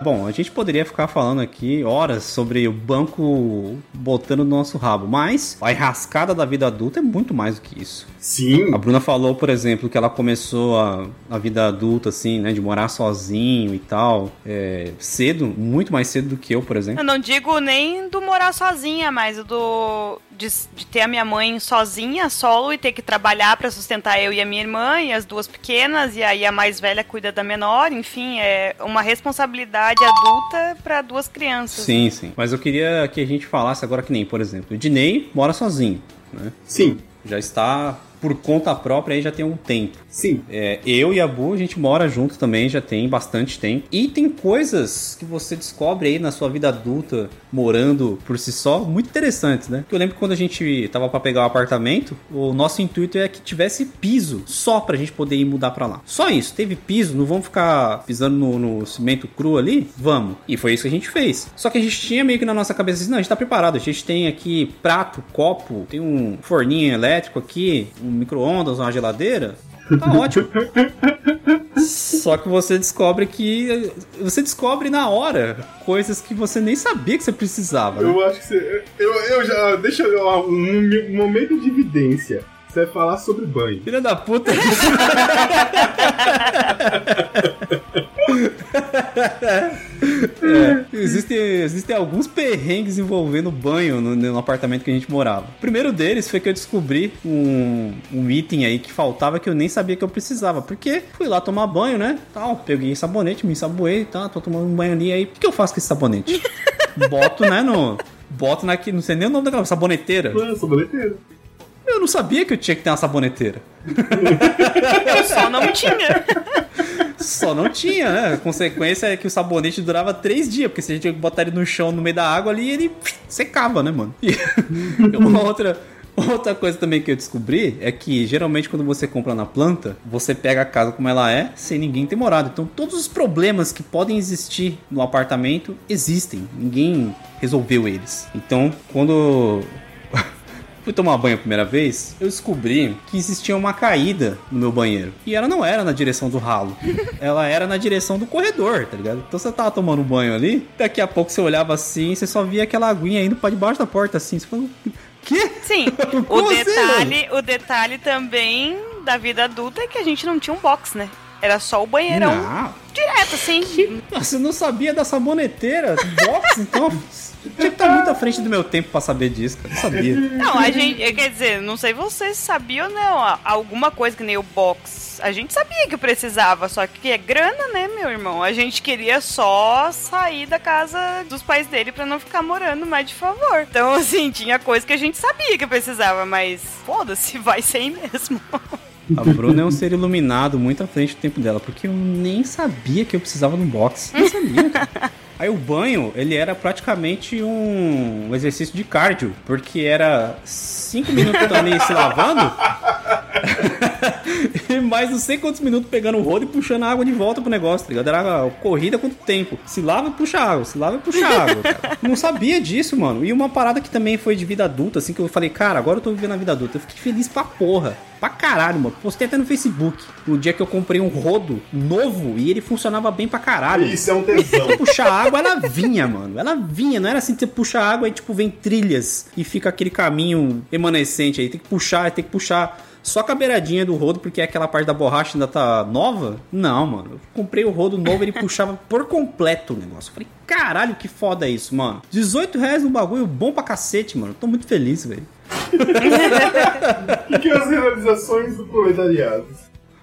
Bom, a gente poderia ficar falando aqui horas sobre o banco botando no nosso rabo, mas a enrascada da vida adulta é muito mais do que isso. Sim. A Bruna falou, por exemplo, que ela começou a, a vida adulta, assim, né, de morar sozinho e tal, é, cedo, muito mais cedo do que eu, por exemplo. Eu não digo nem do morar sozinha, mas do de, de ter a minha mãe sozinha, solo, e ter que trabalhar pra sustentar eu e a minha irmã e as duas pequenas, e aí a mais velha cuida da menor, enfim, é uma responsabilidade adulta pra duas crianças. Sim, sim. Mas eu queria que a gente falasse agora que nem, por exemplo, o Dinei mora sozinho, né? Sim. Já está por conta própria aí já tem um tempo. Sim. É, eu e a Bu, a gente mora junto também, já tem bastante tempo. E tem coisas que você descobre aí na sua vida adulta, morando por si só, muito interessantes, né? Eu lembro que quando a gente tava pra pegar o apartamento, o nosso intuito é que tivesse piso, só pra gente poder ir mudar pra lá. Só isso, teve piso, não vamos ficar pisando no, no cimento cru ali? Vamos. E foi isso que a gente fez. Só que a gente tinha meio que na nossa cabeça assim, não, a gente tá preparado, a gente tem aqui prato, copo, tem um forninho elétrico aqui, um micro-ondas, uma geladeira. Tá ótimo. Só que você descobre que. Você descobre na hora coisas que você nem sabia que você precisava. né? Eu acho que você. Eu, eu já. Deixa eu. ó, Um, um momento de evidência. Você vai falar sobre banho. Filha da puta. É, existem, existem alguns perrengues envolvendo banho no, no apartamento que a gente morava. O primeiro deles foi que eu descobri um, um item aí que faltava que eu nem sabia que eu precisava. Porque fui lá tomar banho, né? Tal, peguei sabonete, me ensaboei, tá? Tô tomando um banho ali. Aí, o que, que eu faço com esse sabonete? Boto, né, no... Boto na... Não sei nem o nome daquela saboneteira. Ah, saboneteiro. Eu não sabia que eu tinha que ter uma saboneteira. Eu só não tinha. Só não tinha, né? A consequência é que o sabonete durava três dias, porque se a gente botar ele no chão, no meio da água ali, ele secava, né, mano? E uma outra, outra coisa também que eu descobri é que geralmente quando você compra na planta, você pega a casa como ela é, sem ninguém ter morado. Então todos os problemas que podem existir no apartamento existem. Ninguém resolveu eles. Então, quando fui tomar banho a primeira vez, eu descobri que existia uma caída no meu banheiro. E ela não era na direção do ralo. ela era na direção do corredor, tá ligado? Então você tava tomando um banho ali, daqui a pouco você olhava assim você só via aquela aguinha indo pra debaixo da porta assim. Você falou, quê? Sim, o assim, detalhe, o detalhe também da vida adulta é que a gente não tinha um box, né? Era só o banheirão Não. direto, assim. Você não sabia da saboneteira? Box, então. Tinha que estar muito à frente do meu tempo pra saber disso, cara. Eu sabia. Não, a gente, quer dizer, não sei vocês sabiam ou não, a- alguma coisa que nem o box. A gente sabia que precisava, só que é grana, né, meu irmão? A gente queria só sair da casa dos pais dele pra não ficar morando mais de favor. Então, assim, tinha coisa que a gente sabia que precisava, mas foda-se, vai sem mesmo. A Bruna é um ser iluminado muito à frente do tempo dela, porque eu nem sabia que eu precisava de um box. Nem sabia, cara. Aí o banho, ele era praticamente um exercício de cardio, porque era cinco minutos ali se lavando e mais não sei quantos minutos pegando o rodo e puxando a água de volta pro negócio, tá ligado? Era corrida quanto tempo. Se lava e puxa água, se lava e puxa água, cara. Não sabia disso, mano. E uma parada que também foi de vida adulta, assim, que eu falei, cara, agora eu tô vivendo a vida adulta. Eu fiquei feliz pra porra. Pra caralho, mano. Postei até no Facebook. No dia que eu comprei um rodo novo e ele funcionava bem pra caralho. Isso é um tesão. Puxar água, ela vinha, mano. Ela vinha, não era assim que você puxa água e tipo vem trilhas e fica aquele caminho remanescente aí. Tem que puxar, tem que puxar só com a beiradinha do rodo, porque aquela parte da borracha ainda tá nova. Não, mano. Eu comprei o rodo novo, ele puxava por completo o negócio. Eu falei, caralho, que foda isso, mano. 18 reais no bagulho, bom pra cacete, mano. Tô muito feliz, velho. O que é as realizações do proletariado?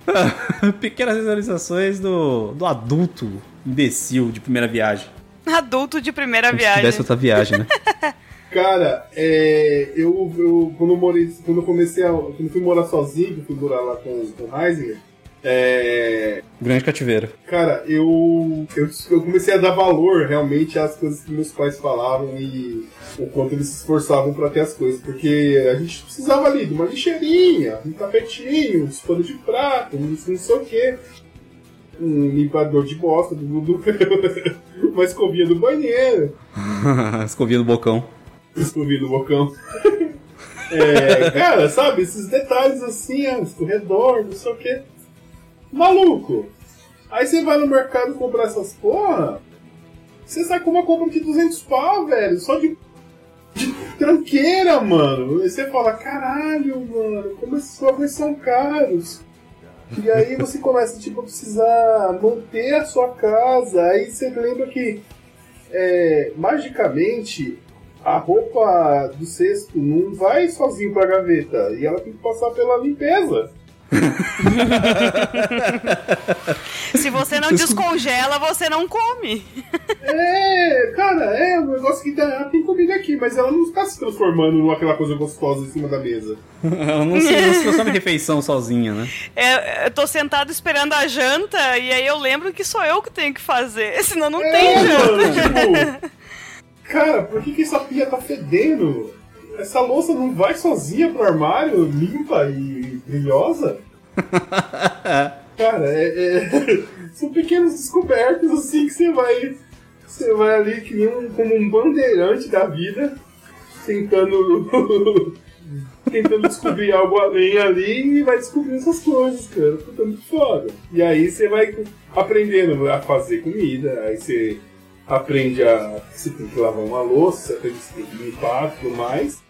Pequenas visualizações do, do adulto imbecil de primeira viagem. Adulto de primeira Como se viagem. tivesse outra viagem, né? Cara, é, eu, eu quando eu morei, quando eu comecei a, quando eu fui morar sozinho, que eu fui morar lá com, com o Heisinger, É, Grande cativeiro. Cara, eu, eu, eu comecei a dar valor realmente às coisas que meus pais falavam e o quanto eles se esforçavam pra ter as coisas. Porque a gente precisava ali de uma lixeirinha, um tapetinho, uns panos de prato, um não sei o quê. Um limpador de bosta, do, do, uma escovinha do banheiro, Escovinha do bocão. escovinha do bocão. É, cara, sabe, esses detalhes assim, ó, escorredor, não sei o quê. Maluco! Aí você vai no mercado comprar essas porra, você sai com uma compra de 200 pau, velho, só de, de tranqueira, mano. Aí você fala, caralho, mano, como esses bagulhos são caros. E aí você começa, tipo, a precisar manter a sua casa. Aí você lembra que, é, magicamente, a roupa do cesto não vai sozinho pra gaveta. E ela tem que passar pela limpeza. Se você não descongela, você não come. É, cara, é um negócio que tá, tem comida aqui, mas ela não está se transformando naquela coisa gostosa em cima da mesa. Ela não se, não se transforma em refeição sozinha, né? É, eu tô sentado esperando a janta e aí eu lembro que sou eu que tenho que fazer, senão não é, tem janta. mano, tipo, cara, por que, que essa pia tá fedendo? Essa louça não vai sozinha pro armário, limpa e brilhosa? Cara, é, é- são pequenas descobertas assim que você vai. Você vai ali que um, como um bandeirante da vida, tentando. tentando descobrir algo além ali e vai descobrir essas coisas, cara. Puta, muito foda. E aí você vai aprendendo a fazer comida, aí você aprende a. Você tem que lavar uma louça, você aprende que você tem que limpar e tudo mais.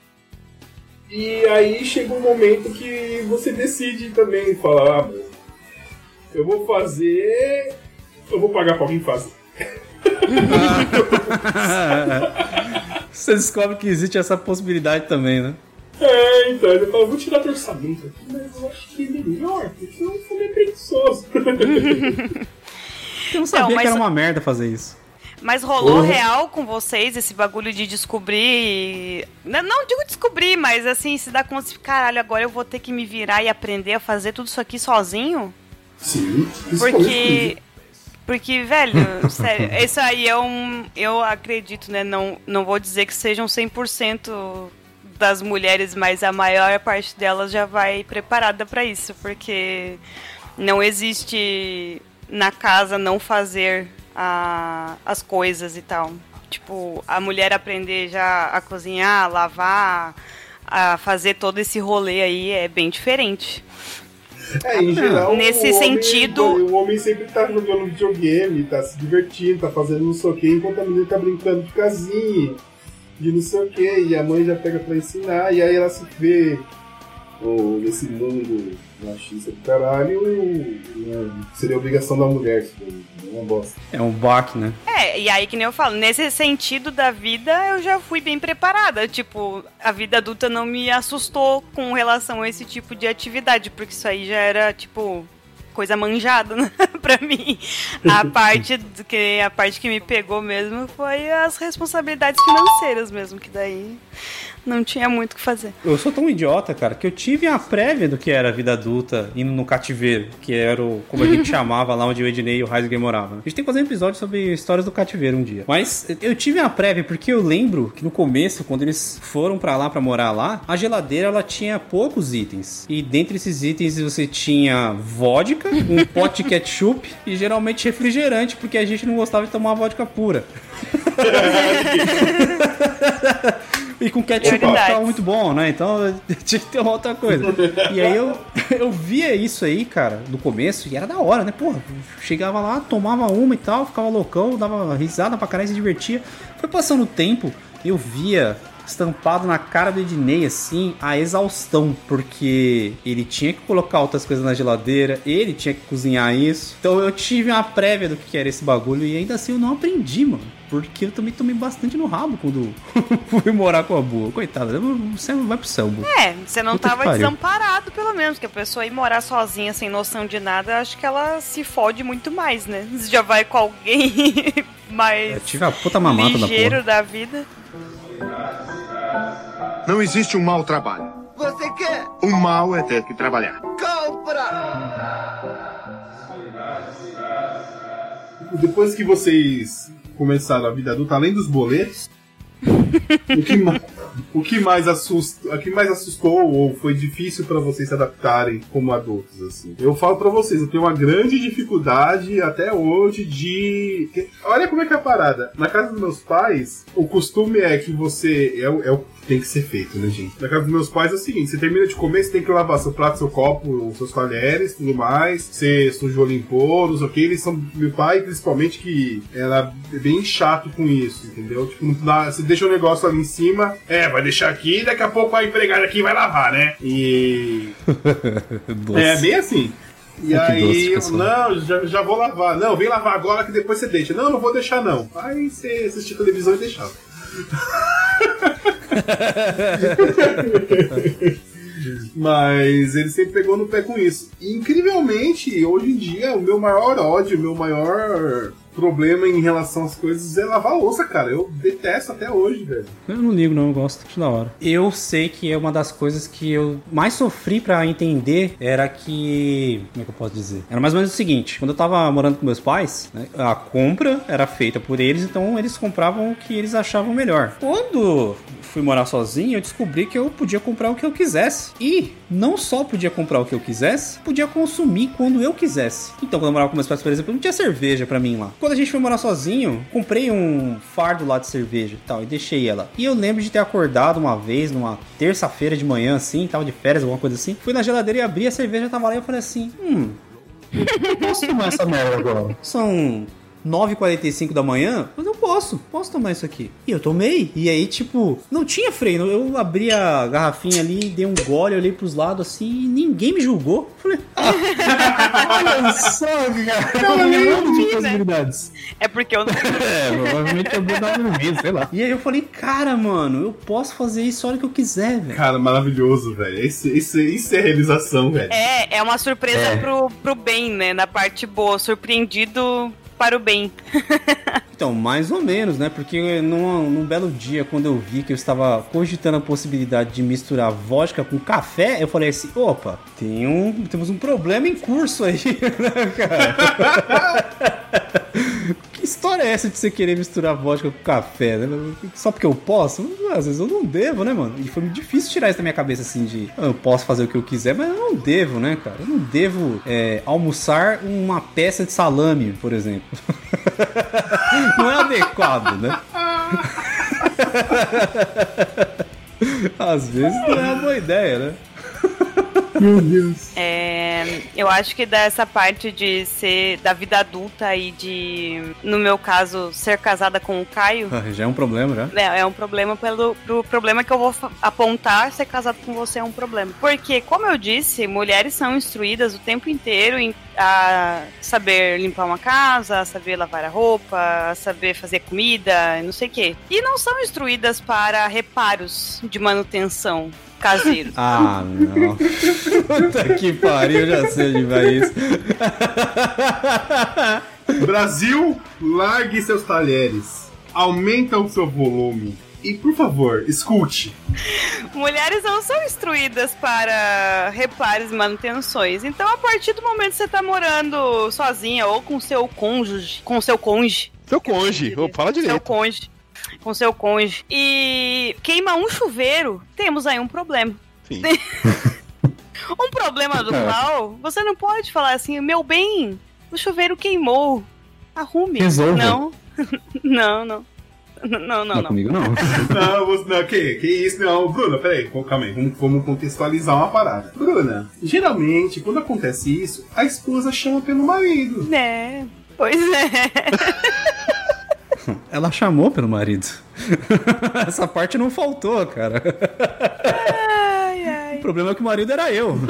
E aí chega um momento que você decide também falar, ah, eu vou fazer. Eu vou pagar pra alguém fazer. Você descobre que existe essa possibilidade também, né? É, então, ele fala, vou tirar do orçamento aqui, mas eu acho que é melhor, porque eu sou meio preguiçoso. Eu não sabia mas- que era uma merda fazer isso. Mas rolou Porra. real com vocês esse bagulho de descobrir. Não, não digo descobrir, mas assim, se dá conta de caralho, agora eu vou ter que me virar e aprender a fazer tudo isso aqui sozinho? Sim, Porque. Porque, velho, sério, isso aí é um. Eu acredito, né? Não, não vou dizer que sejam 100% das mulheres, mas a maior parte delas já vai preparada pra isso, porque não existe na casa não fazer a- as coisas e tal. Tipo, a mulher aprender já a cozinhar, a lavar, a fazer todo esse rolê aí é bem diferente. É, em geral, Nesse o homem- sentido- o homem sempre tá jogando videogame, tá se divertindo, tá fazendo não sei o que, enquanto a menina tá brincando de casinha, de não sei o que, e a mãe já pega pra ensinar, e aí ela se vê oh, nesse mundo machista do caralho, né, seria obrigação da mulher, é uma bosta. É um baque, né? É, e aí que nem eu falo, nesse sentido da vida eu já fui bem preparada. Tipo, a vida adulta não me assustou com relação a esse tipo de atividade, porque isso aí já era, tipo, coisa manjada né, pra mim. A parte do que a parte que me pegou mesmo foi as responsabilidades financeiras mesmo, que daí não tinha muito o que fazer. Eu sou tão idiota, cara, que eu tive a prévia do que era a vida adulta indo no cativeiro, que era o, como a gente chamava lá onde o Ednei e o Heisger moravam. A gente tem que fazer um episódio sobre histórias do cativeiro um dia. Mas eu tive a prévia porque eu lembro que no começo, quando eles foram pra lá pra morar lá, a geladeira ela tinha poucos itens. E dentre esses itens você tinha vodka, um pote de ketchup e geralmente refrigerante, porque a gente não gostava de tomar vodka pura. E com ketchup ficava muito bom, né? Então tinha que ter uma outra coisa. E aí eu, eu via isso aí, cara, no começo, e era da hora, né? Porra, chegava lá, tomava uma e tal, ficava loucão, dava risada pra caralho, se divertia. Foi passando o tempo, eu via estampado na cara do Ednei, assim, a exaustão, porque ele tinha que colocar outras coisas na geladeira, ele tinha que cozinhar isso. Então eu tive uma prévia do que era esse bagulho e ainda assim eu não aprendi, mano. Porque eu também tomei bastante no rabo quando fui morar com a boa. Coitada, você vai pro sambo. É, você não Puta tava desamparado, pelo menos, que a pessoa ir morar sozinha sem noção de nada, acho que ela se fode muito mais, né? Você já vai com alguém mais Eu tive a puta mamata da ligeiro porra. da vida. Não existe um mau trabalho. Você quer? O mal é ter que trabalhar. Compra! Depois que vocês começaram a vida adulta, além dos boletos, o que, ma- o que mais assusta, o que mais assustou ou foi difícil pra vocês se adaptarem como adultos assim? Eu falo pra vocês, eu tenho uma grande dificuldade até hoje de Olha como é que é a parada. Na casa dos meus pais, o costume é que você é, é o tem que ser feito, né, gente? Na casa dos meus pais é o seguinte: você termina de comer, você tem que lavar seu prato, seu copo, seus talheres, tudo mais. Você sujou, limpou, não sei o que. Eles são. Meu pai, principalmente, que era bem chato com isso, entendeu? Tipo, não dá- você deixa o negócio ali em cima, é, vai deixar aqui, daqui a pouco a empregada aqui vai lavar, né? E. Doce. É, bem assim. E Oh, doce, aí, pessoal. não, já, já vou lavar. Não, vem lavar agora que depois você deixa. Não, não vou deixar não. Aí você assistia televisão e deixava. Mas ele sempre pegou no pé com isso. E, incrivelmente, hoje em dia, o meu maior ódio, o meu maior problema em relação às coisas é lavar a louça, cara. Eu detesto até hoje, velho. Eu não ligo, não, eu gosto, acho da hora. Eu sei que é uma das coisas que eu mais sofri pra entender era que. Como é que eu posso dizer? Era mais ou menos o seguinte: quando eu tava morando com meus pais, né, a compra era feita por eles, então eles compravam o que eles achavam melhor. Quando fui morar sozinho, eu descobri que eu podia comprar o que eu quisesse. E não só podia comprar o que eu quisesse, podia consumir quando eu quisesse. Então, quando eu morava com meus pais, por exemplo, não tinha cerveja pra mim lá. Quando a gente foi morar sozinho, comprei um fardo lá de cerveja e tal, e deixei ela. E eu lembro de ter acordado uma vez, numa terça-feira de manhã, assim, tava de férias, alguma coisa assim. Fui na geladeira e abri a cerveja, tava lá e eu falei assim: hum, Posso tomar essa merda agora? são 9h45 da manhã, mas eu posso, posso tomar isso aqui. E eu tomei, e aí, tipo, não tinha freio. Eu abri a garrafinha ali, dei um gole, olhei pros lados assim, e ninguém me julgou. Falei, Olha só, cara. Um milhão de possibilidades. É porque eu não. É, provavelmente eu vou dar no meio, sei lá. E aí eu falei, cara, mano, eu posso fazer isso a hora que eu quiser, velho. Cara, maravilhoso, velho. Isso, isso, isso é realização, velho. É, é uma surpresa Pro, pro bem, né? Na parte boa. Surpreendido para o bem. Então, mais ou menos, né? Porque num, num belo dia, quando eu vi que eu estava cogitando a possibilidade de misturar vodka com café, eu falei assim: opa, tem um, temos um problema em curso aí, né, cara? que história é essa de você querer misturar vodka com café, né? Só porque eu posso? Às vezes eu não devo, né, mano? E foi difícil tirar isso da minha cabeça assim de "Ah, eu posso fazer o que eu quiser, mas eu não devo, né, cara? Eu não devo é, almoçar uma peça de salame, por exemplo. não é adequado, né? Às vezes não é uma boa ideia, né? Meu Deus. É, eu acho que dessa parte de ser da vida adulta e de, no meu caso, ser casada com o Caio. Ah, Já é um problema, já. É, é um problema pelo pro problema que eu vou apontar, ser casado com você é um problema. Porque, como eu disse, mulheres são instruídas o tempo inteiro em, a saber limpar uma casa, a saber lavar a roupa, a saber fazer comida, não sei o quê. E não são instruídas para reparos de manutenção caseiros. Ah, não. Puta que pariu, já sei onde vai isso. Brasil, largue seus talheres. Aumenta o seu volume. E, por favor, escute. Mulheres não são instruídas para reparos e manutenções. Então, a partir do momento que você tá morando sozinha ou com seu cônjuge, com seu cônjuge, Seu cônjuge, ô, fala seu direito. cônjuge, com seu cônjuge, e queima um chuveiro, temos aí um problema. Sim. Um problema do qual você não pode falar assim, meu bem, o chuveiro queimou, arrume. Resolva. Não, não, não. Não, não, Não, não. comigo não. Não, você, não, que, que isso, não. Bruna, peraí, calma aí, vamos, vamos contextualizar uma parada. Bruna, geralmente, quando acontece isso, a esposa chama pelo marido. É, pois é. Ela chamou pelo marido. Essa parte não faltou, cara. Ai, ai. O problema é que o marido era eu.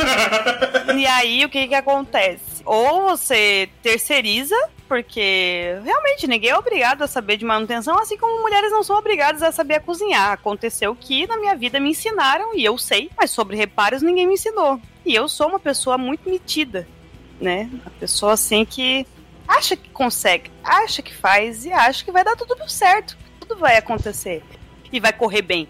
E aí, o que que acontece? Ou você terceiriza, porque realmente ninguém é obrigado a saber de manutenção, assim como mulheres não são obrigadas a saber a cozinhar. Aconteceu que na minha vida me ensinaram, e eu sei, mas sobre reparos ninguém me ensinou. E eu sou uma pessoa muito metida, né? Uma pessoa assim que acha que consegue, acha que faz e acha que vai dar tudo certo. Tudo vai acontecer. E vai correr bem.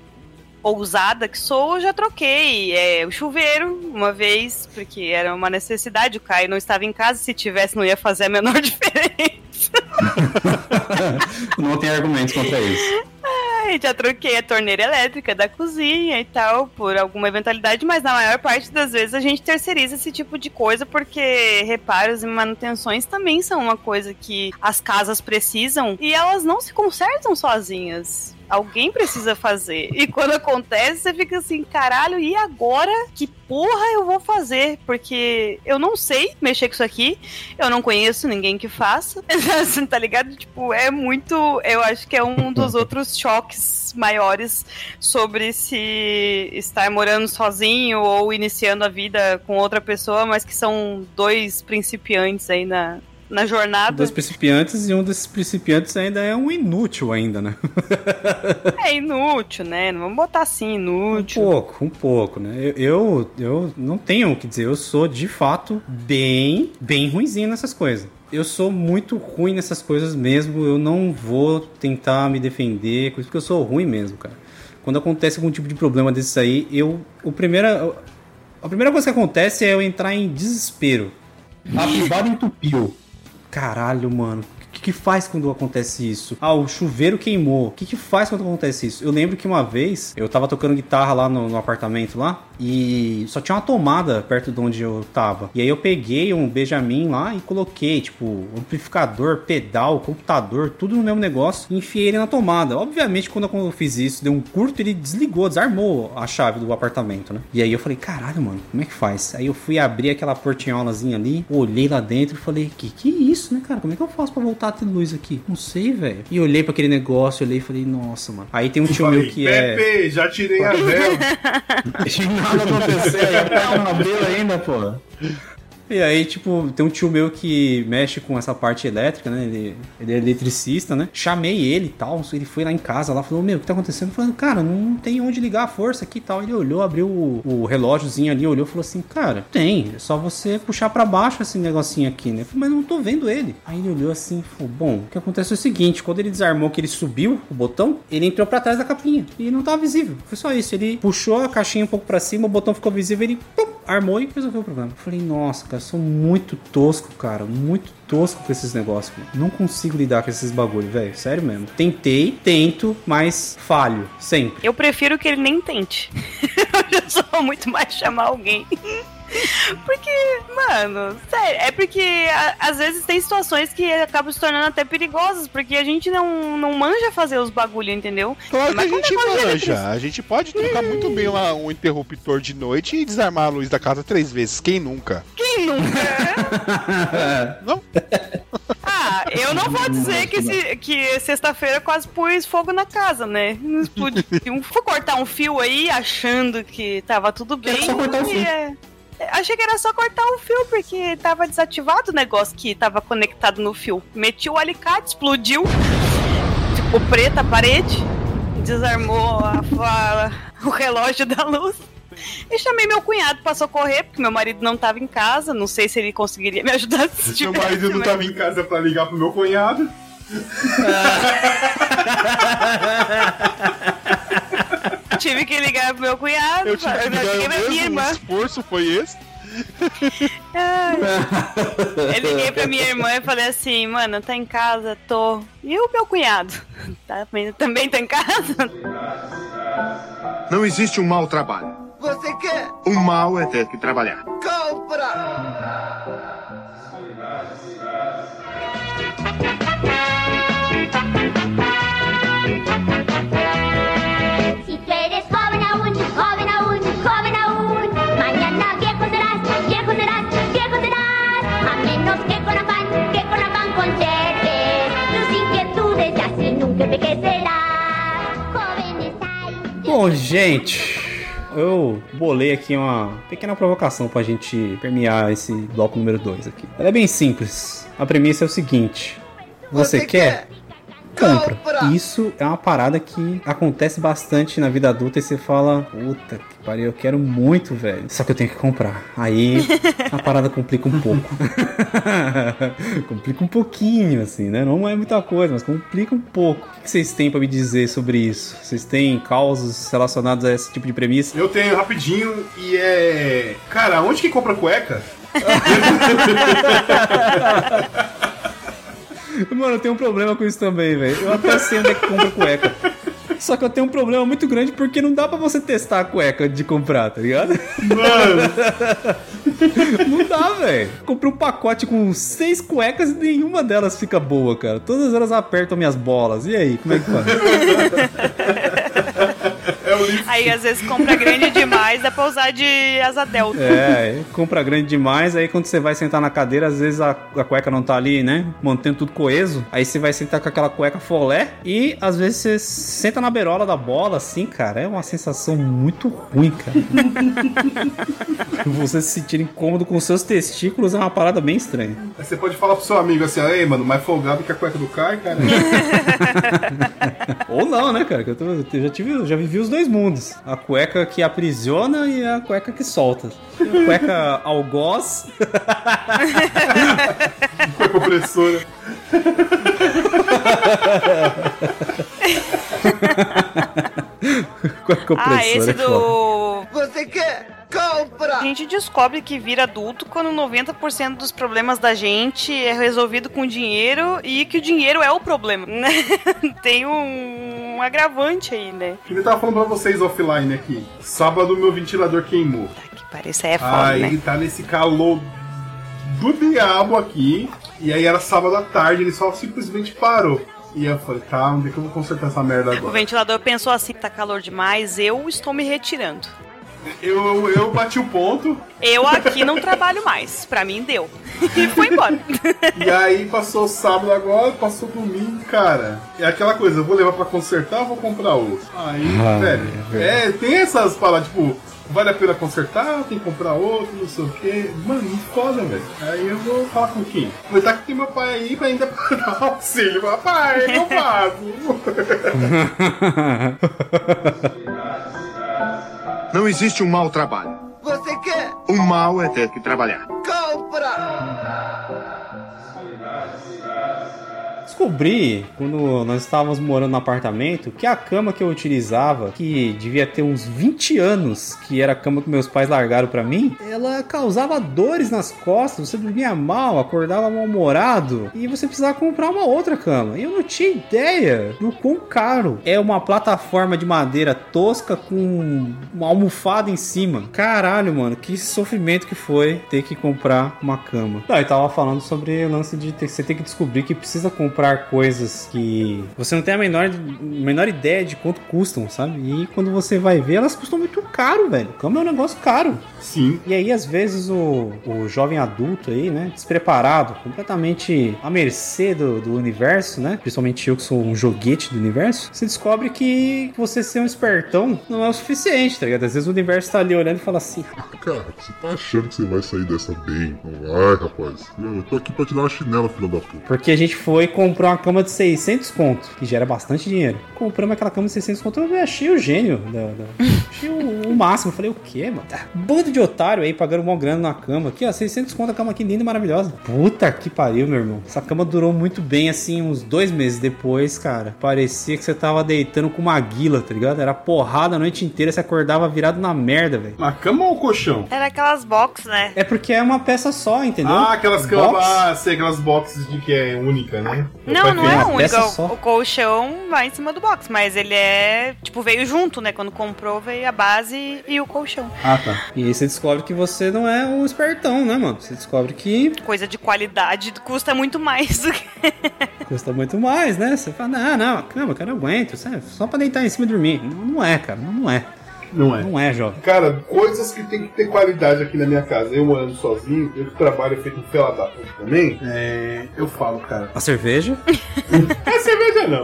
ousada que sou, já troquei é, o chuveiro uma vez, porque era uma necessidade. O Caio não estava em casa, se tivesse, não ia fazer a menor diferença. Não tem argumentos contra isso. Ai, já troquei a torneira elétrica da cozinha e tal, por alguma eventualidade, mas na maior parte das vezes a gente terceiriza esse tipo de coisa, porque reparos e manutenções também são uma coisa que as casas precisam e elas não se consertam sozinhas. Alguém precisa fazer. E quando acontece, você fica assim, caralho, e agora? Que porra eu vou fazer? Porque eu não sei mexer com isso aqui. Eu não conheço ninguém que faça. Assim, tá ligado? Tipo, é muito. Eu acho que é um dos outros choques maiores sobre se estar morando sozinho ou iniciando a vida com outra pessoa, mas que são dois principiantes aí na, na jornada. Dois principiantes e um desses principiantes ainda é um inútil ainda, né? É inútil, né? Não vamos botar assim, Um inútil. pouco, um pouco, né? Eu, eu, eu não tenho o que dizer, eu sou de fato bem, bem ruimzinho nessas coisas. Eu sou muito ruim nessas coisas mesmo, eu não vou tentar me defender, com isso, porque eu sou ruim mesmo, cara. Quando acontece algum tipo de problema desses aí, eu. O primeira, a primeira coisa que acontece é eu entrar em desespero. A privada entupiu. Caralho, mano. Que, que faz quando acontece isso? Ah, o chuveiro queimou. O que, que faz quando acontece isso? Eu lembro que uma vez eu tava tocando guitarra lá no, no apartamento lá e só tinha uma tomada perto de onde eu tava. E aí eu peguei um Benjamin lá e coloquei, tipo, amplificador, pedal, computador, tudo no mesmo negócio e enfiei ele na tomada. Obviamente, quando eu fiz isso, deu um curto, ele desligou, desarmou a chave do apartamento, né? E aí eu falei, caralho, mano, como é que faz? Aí eu fui abrir aquela portinholazinha ali, olhei lá dentro e falei, que que é isso, né, cara? Como é que eu faço pra voltar ter luz aqui? Não sei, velho. E olhei pra aquele negócio, olhei e falei, nossa, mano. Aí tem um tio meu que é. Pepe, já tirei a vela. Nada aconteceu, já tá abril ainda, pô. E aí, tipo, tem um tio meu que mexe com essa parte elétrica, né? Ele, ele é eletricista, né? Chamei ele e tal. Ele foi lá em casa lá, falou: Meu, o que tá acontecendo? Falei, cara, não tem onde ligar a força aqui e tal. Ele olhou, abriu o, o relógiozinho ali, olhou e falou assim: Cara, tem, é só você puxar pra baixo esse negocinho aqui, né? Falei, mas não tô vendo ele. Aí ele olhou assim e falou: Bom, o que acontece é o seguinte: quando ele desarmou, que ele subiu o botão, ele entrou pra trás da capinha e não tava visível. Foi só isso. Ele puxou a caixinha um pouco pra cima, o botão ficou visível, ele pum, armou e resolveu o problema. Eu falei, nossa, cara, sou muito tosco, cara. Muito tosco com esses negócios, mano. Não consigo lidar com esses bagulho, velho. Sério mesmo. Tentei, tento, mas falho. Sempre. Eu prefiro que ele nem tente. eu já sou muito mais chamar alguém. Porque, mano, sério, é porque a- às vezes tem situações que acabam se tornando até perigosas, porque a gente não, não manja fazer os bagulho, entendeu? Claro que a Mas gente é manja. A gente pode trocar muito bem lá um interruptor de noite e desarmar a luz da casa três vezes. Quem nunca? Quem nunca? Não? Ah, eu não vou dizer que, se- que sexta-feira quase pus fogo na casa, né? Não explodiu. Fui cortar um fio aí achando que tava tudo bem. Só cortar o fio. é- Achei que era só cortar o fio, porque tava desativado o negócio que tava conectado no fio. Meti o alicate, explodiu. Ficou preta a parede. Desarmou a- a- o relógio da luz. E chamei meu cunhado pra socorrer, porque meu marido não tava em casa. Não sei se ele conseguiria me ajudar se Meu tivesse, marido não mas- tava em casa pra ligar pro meu cunhado. Tive que ligar pro meu cunhado. Eu tive que eu ligar liguei pra minha irmã. o esforço foi esse. Eu liguei pra minha irmã e falei assim, mano, tá em casa? Tô. E o meu cunhado? Tá, também tá em casa? Não existe um mau trabalho. Você quer? O mal é ter que trabalhar. Compra! Bom, gente. Eu bolei aqui uma pequena provocação pra gente permear esse bloco número 2 aqui. Ela é bem simples. A premissa é o seguinte: Você, Você quer? Compra. Compra! Isso é uma parada que acontece bastante na vida adulta e você fala, puta que pariu, eu quero muito, velho. Só que eu tenho que comprar. Aí a parada complica um pouco. complica um pouquinho, assim, né? Não é muita coisa, mas complica um pouco. O que vocês têm pra me dizer sobre isso? Vocês têm causos relacionados a esse tipo de premissa? Eu tenho rapidinho e é. Cara, onde que compra cueca? Mano, eu tenho um problema com isso também, velho. Eu até sei onde é que compra cueca. Só que eu tenho um problema muito grande porque não dá pra você testar a cueca de comprar, tá ligado? Mano, Não dá, velho. Comprei um pacote com seis cuecas e nenhuma delas fica boa, cara. Todas elas apertam minhas bolas. E aí, como é que faz? Aí às vezes compra grande demais, dá pra usar de asa delta. É, compra grande demais, aí quando você vai sentar na cadeira, às vezes a, a cueca não tá ali, né? Mantendo tudo coeso. Aí você vai sentar com aquela cueca folé e às vezes você senta na beirola da bola, assim, cara. É uma sensação muito ruim, cara. você se sentir incômodo com seus testículos é uma parada bem estranha. Aí você pode falar pro seu amigo assim, ei, mano, mais folgado que a cueca do Kai, cara. Ou não, né, cara? Eu, tô- eu já, tive, já vivi os dois mundos. A cueca que aprisiona e a cueca que solta. A cueca algoz. cueca opressora. cueca opressora. Ah, esse é do. Você quer? A Compra! gente descobre que vira adulto quando 90% dos problemas da gente é resolvido com dinheiro e que o dinheiro é o problema, né? Tem um, um agravante aí, né? Eu tava falando pra vocês offline aqui. Sábado meu ventilador queimou. Que parece é foda, aí né? tá nesse calor do diabo aqui. E aí era sábado à tarde, ele só simplesmente parou. E eu falei, tá, onde é que eu vou consertar essa merda O agora? ventilador pensou assim, tá calor demais, eu estou me retirando. Eu, eu bati o ponto, Eu aqui não trabalho mais, pra mim deu. E foi embora. e aí passou sábado agora, passou domingo, cara. É aquela coisa, eu vou levar pra consertar ou vou comprar outro? Aí, Ah, velho, é é, tem essas paradas, tipo, vale a pena consertar, tem que comprar outro, não sei o quê. Mano, muito foda, velho. Aí eu vou falar com quem? Aproveitar que tem meu pai aí pra ainda dar auxílio. Papai, não faço. Não existe um mau trabalho. Você quer? O mal é ter que trabalhar. Descobri, quando nós estávamos morando no apartamento, que a cama que eu utilizava, que devia ter uns 20 anos, que era a cama que meus pais largaram pra mim, ela causava dores nas costas, você dormia mal, acordava mal-humorado, e você precisava comprar uma outra cama. E eu não tinha ideia do quão caro é uma plataforma de madeira tosca com uma almofada em cima. Caralho, mano, que sofrimento que foi ter que comprar uma cama. Não, eu tava falando sobre o lance de ter, você ter que descobrir que precisa comprar coisas que você não tem a menor, menor ideia de quanto custam, sabe? E quando você vai ver, elas custam muito caro, velho. Cama é um negócio caro. Sim. E aí, às vezes, o, o jovem adulto aí, né, despreparado, completamente à mercê do, do universo, né? Principalmente eu que sou um joguete do universo, você descobre que você ser um espertão não é o suficiente, tá ligado? Às vezes o universo tá ali olhando e fala assim: Cara, você tá achando que você vai sair dessa bem? Não vai, rapaz. Eu tô aqui pra te dar uma chinela, filho da puta. Porque a gente foi comprar uma cama de 600 conto, que gera bastante dinheiro. Compramos aquela cama de 600 conto, eu achei o gênio. Da, da- achei o, o máximo. Eu falei, o quê, mano? Tá, Bando de otário aí pagando mó grana na cama. Aqui, ó, 600 conto a cama aqui linda e maravilhosa. Puta que pariu, meu irmão. Essa cama durou muito bem, assim, uns dois meses depois, cara. Parecia que você tava deitando com uma guila, tá ligado? Era porrada a noite inteira, você acordava virado na merda, velho. Na cama ou colchão? Era aquelas box, né? É porque é uma peça só, entendeu? Ah, aquelas Box. camas, ah, sei, aquelas boxes de que é única, né? Não, não é uma único. só. O colchão vai em cima do box, mas ele é. Tipo, veio junto, né? Quando comprou, veio a base e o colchão. Ah, tá. E aí você descobre que você não é um espertão, né, mano? Você descobre que Coisa de qualidade custa muito mais do que. custa muito mais, né? Você fala, não, não, cama, cara, eu aguento. isso é Só pra deitar em cima e dormir. Não, não é, cara, não, não é. Não é. Não é, jovem. Cara, coisas que tem que ter qualidade aqui na minha casa. Eu morando sozinho, eu que trabalho feito um fela da puta também. É. Eu falo, cara. A cerveja? É cerveja não.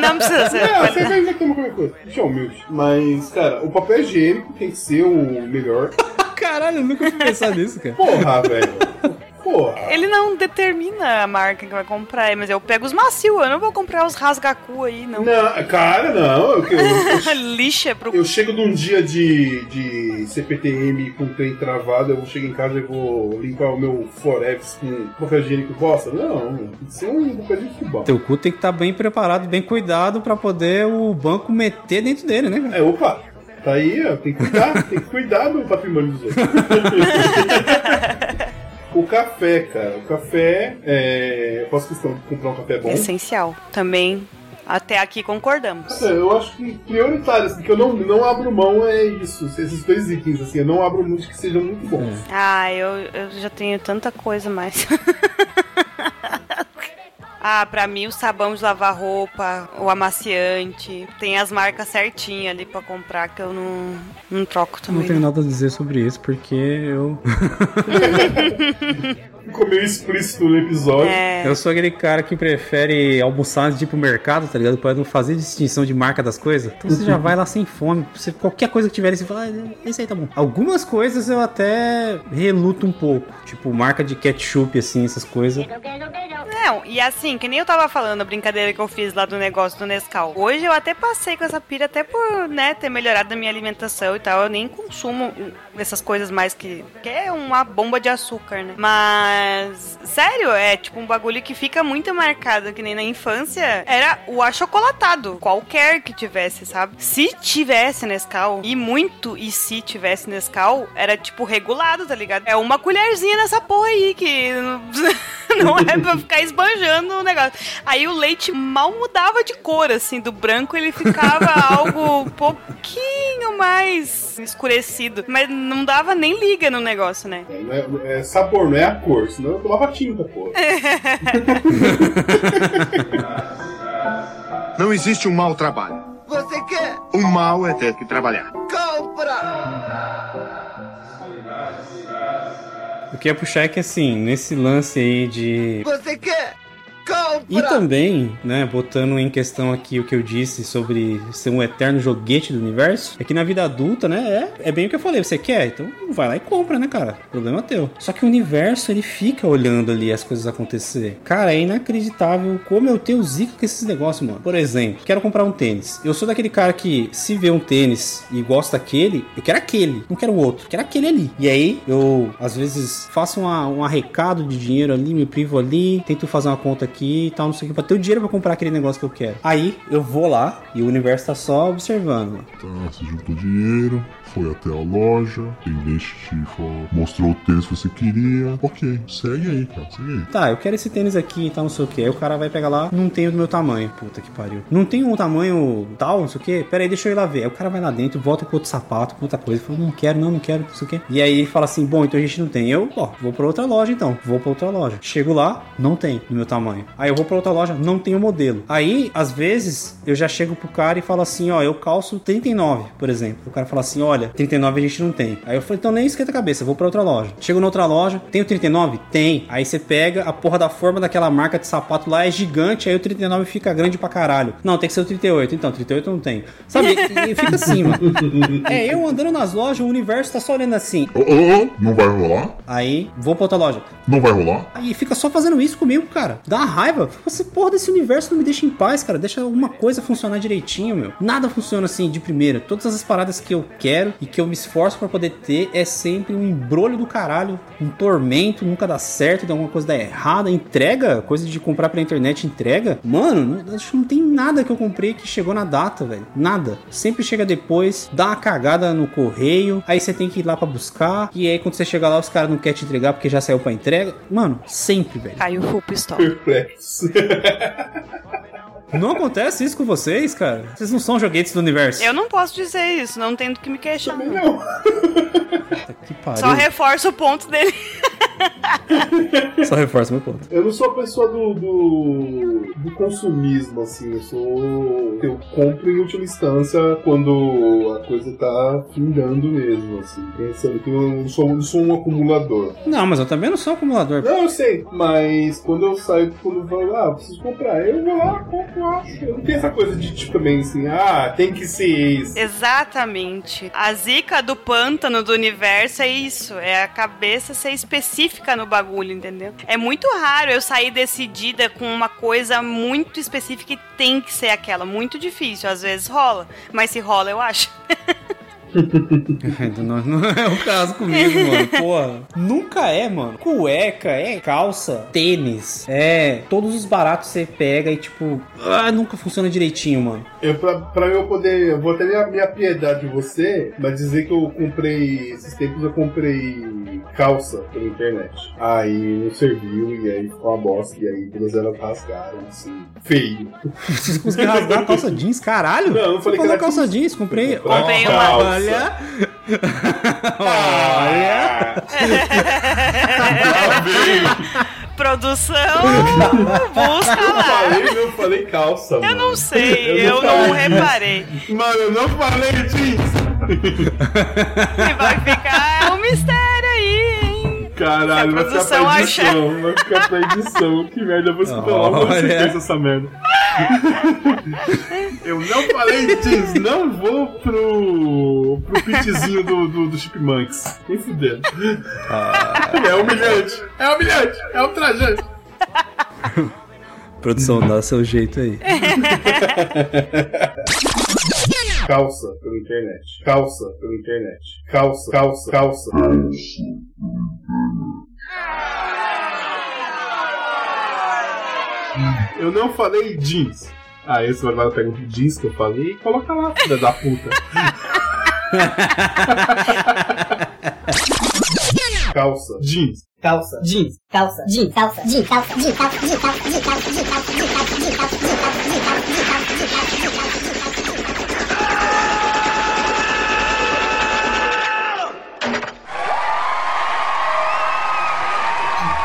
Não precisa ser. É, a cerveja toma qualquer coisa. Deixa eu humilde. Mas, cara, o papel higiênico tem que ser o melhor. Caralho, eu nunca fui pensar nisso, cara. Porra, velho. Pô. Ele não determina a marca que vai comprar, mas eu pego os macios, eu não vou comprar os rasgacu aí, não. Não, cara, não. Eu, eu, eu, Lixa pro. eu chego num dia de, de CPTM com o trem travado, eu vou chegar em casa e vou limpar o meu Forex com papel higiênico bosta? Não, tem que ser um bocadinho de futebol. Teu cu tem que estar bem preparado, bem cuidado pra poder o banco meter dentro dele, né? É, opa, tá aí, ó, tem que cuidar, tem que cuidar do patrimônio dos outros. o café, cara, o café, é, eu faço questão de comprar um café bom. Essencial. Também. Até aqui concordamos. Eu acho que prioritário, assim, que eu não, não abro mão é isso, esses dois itens, assim, eu não abro mão de que sejam muito bons. Ah, eu, eu já tenho tanta coisa mais. Ah, pra mim o sabão de lavar roupa, o amaciante, tem as marcas certinhas ali pra comprar que eu não, não troco Não também. tenho nada a dizer sobre isso, porque eu. Ficou meio explícito no episódio. É. Eu sou aquele cara que prefere almoçar antes de ir pro mercado, tá ligado? Pra não fazer distinção de marca das coisas. Então você já vai lá sem fome. Você, qualquer coisa que tiver ali, você fala, ah, esse aí tá bom. Algumas coisas eu até reluto um pouco. Tipo, marca de ketchup, assim, essas coisas. Não, e assim, que nem eu tava falando a brincadeira que eu fiz lá do negócio do Nescau. Hoje eu até passei com essa pira, até por, né, ter melhorado a minha alimentação e tal. Eu nem consumo essas coisas mais que. que é uma bomba de açúcar, né? Mas, sério, é tipo um bagulho que fica muito marcado, que nem na infância. Era o achocolatado. Qualquer que tivesse, sabe? Se tivesse Nescau, e muito, e se tivesse Nescau, era tipo regulado, tá ligado? É uma colherzinha nessa porra aí que. Não é pra ficar esbanjando o negócio. Aí o leite mal mudava de cor, assim, do branco ele ficava algo pouquinho mais escurecido. Mas não dava nem liga no negócio, né? É, não é- é sabor, não é a cor, senão eu tomava tinta, pô. Não existe um mau trabalho. Você quer? O mal é ter que trabalhar. Compra! Eu queria puxar é que, assim, nesse lance aí de Você quer? Compra! E também, né, botando em questão aqui o que eu disse sobre ser um eterno joguete do universo, é que na vida adulta, né, é, é bem o que eu falei, você quer, então vai lá e compra, né, cara? Problema teu. Só que o universo, ele fica olhando ali as coisas acontecer. Cara, é inacreditável como eu tenho zica com esses negócios, mano. Por exemplo, quero comprar um tênis. Eu sou daquele cara que, se vê um tênis e gosta daquele, eu quero aquele, não quero o outro, quero aquele ali. E aí, eu, às vezes, faço uma- um arrecado de dinheiro ali, me privo ali, tento fazer uma conta aqui e tal, não sei o que, pra ter o dinheiro pra comprar aquele negócio que eu quero. Aí, eu vou lá e o universo tá só observando. Tá, você juntou dinheiro, foi até a loja, tem gente te falou- mostrou o tênis que você queria. Ok, segue aí, cara, segue aí. Tá, eu quero esse tênis aqui e tal, não sei o que. Aí o cara vai pegar lá, não tem o do meu tamanho. Puta que pariu. Não tem um tamanho tal, não sei o que. Pera aí, deixa eu ir lá ver. Aí o cara vai lá dentro, volta com outro sapato, com outra coisa. Fala, não quero, não, não quero, não sei o que. E aí ele fala assim: bom, então a gente não tem. Eu, ó, vou pra outra loja então. Vou pra outra loja. Chego lá, não tem no meu tamanho. Aí eu vou pra outra loja, não tem o modelo. Aí, às vezes, eu já chego pro cara e falo assim: ó, eu calço 39, por exemplo. O cara fala assim: olha, 39 a gente não tem. Aí eu falo, então nem esquenta a cabeça, vou pra outra loja. Chego na outra loja, tem o 39? Tem. Aí você pega a porra da forma daquela marca de sapato lá, é gigante, aí o 39 fica grande pra caralho. Não, tem que ser o 38. Então, 38 não tem. Sabe? E, fica assim, mano. É, eu andando nas lojas, o universo tá só olhando assim. Ô, ô, ô, não vai rolar? Aí, vou pra outra loja. Não vai rolar? Aí fica só fazendo isso comigo, cara. Dá uma raiva. Você, porra, desse universo não me deixa em paz, cara. Deixa alguma coisa funcionar direitinho, meu. Nada funciona assim de primeira. Todas as paradas que eu quero e que eu me esforço pra poder ter é sempre um embrolho do caralho, um tormento, nunca dá certo, dá alguma coisa dá errada. Entrega, coisa de comprar pela internet, entrega. Mano, não, acho que não tem nada que eu comprei que chegou na data, velho. Nada. Sempre chega depois, dá uma cagada no correio, aí você tem que ir lá pra buscar. E aí quando você chega lá, os caras não querem te entregar porque já saiu pra entrega. Mano, sempre, velho. Caiu full です。Não acontece isso com vocês, cara? Vocês não são joguetes do universo. Eu não posso dizer isso, não tenho do que me queixar. Não. Que pariu. Só reforça o ponto dele. Só reforça meu ponto. Eu não sou a pessoa do, do, do consumismo, assim. Eu sou. Eu compro em última instância quando a coisa tá findando mesmo, assim. Pensando que eu não sou, não sou um acumulador. Não, mas eu também não sou acumulador. Não, eu sei, mas quando eu saio, quando eu falo, ah, preciso comprar, eu vou lá, compro, Eu não tenho essa coisa de tipo também assim, ah, tem que ser esse. Exatamente. A zica do pântano do universo é isso. É a cabeça ser específica no bagulho, entendeu? É muito raro eu sair decidida com uma coisa muito específica e tem que ser aquela. Muito difícil. Às vezes rola. Mas se rola, eu acho. não, não é o caso comigo, mano. Porra. Nunca é, mano. Cueca, é calça, tênis. É. Todos os baratos você pega e, tipo, ah, nunca funciona direitinho, mano. Eu, pra, pra eu poder. Eu vou ter minha, minha piedade de você, mas dizer que eu comprei. Esses tempos eu comprei calça pela internet. Aí não serviu e aí ficou uma bosta. E aí todas elas rasgaram, assim, feio. Vocês conseguiram rasgar a calça jeans, caralho? Não, eu não falei que calça jeans. jeans, comprei. Comprei uma. Olha. Olha. Produção, busca Eu lá. falei, eu falei calça, Eu mano. não sei, eu Eu não reparei. Mano, eu não falei jeans. E vai ficar Caralho, vai ficar pra edição. Vai ficar pra edição. Que merda, eu vou escutar Olha. esquecer essa merda. Eu não falei jeans, não vou pro. pro pitzinho do, do, do Chipmunks. Nem fudendo. É humilhante, é humilhante, é ultrajante. Produção, dá seu jeito aí. Calça pela internet. Calça pela internet. Calça, calça, calça. Eu não falei jeans. Ah, esse agora pega o jeans que eu falei e coloca lá, filha da puta. Calça, jeans. Calça, jeans, calça, jeans, calça, jeans, calça, jeans, calça, jeans, calça, jeans, calça, jeans, calça, jeans, calça, jeans, calça, jeans, calça, jeans, calça,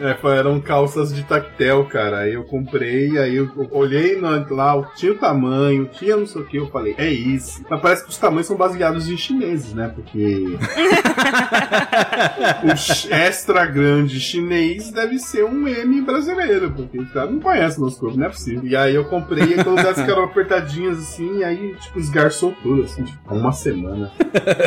É, eram calças de tactel, cara. Aí eu comprei, aí eu olhei lá, tinha o tamanho, tinha não sei o que, eu falei, é isso. Mas parece que os tamanhos são baseados em chineses, né? Porque o extra grande chinês deve ser um M brasileiro, porque o cara não conhece nosso corpo, não é possível. E aí eu comprei, e todas elas ficaram apertadinhas assim, e aí, tipo, esgarçou tudo, assim, tipo, uma semana.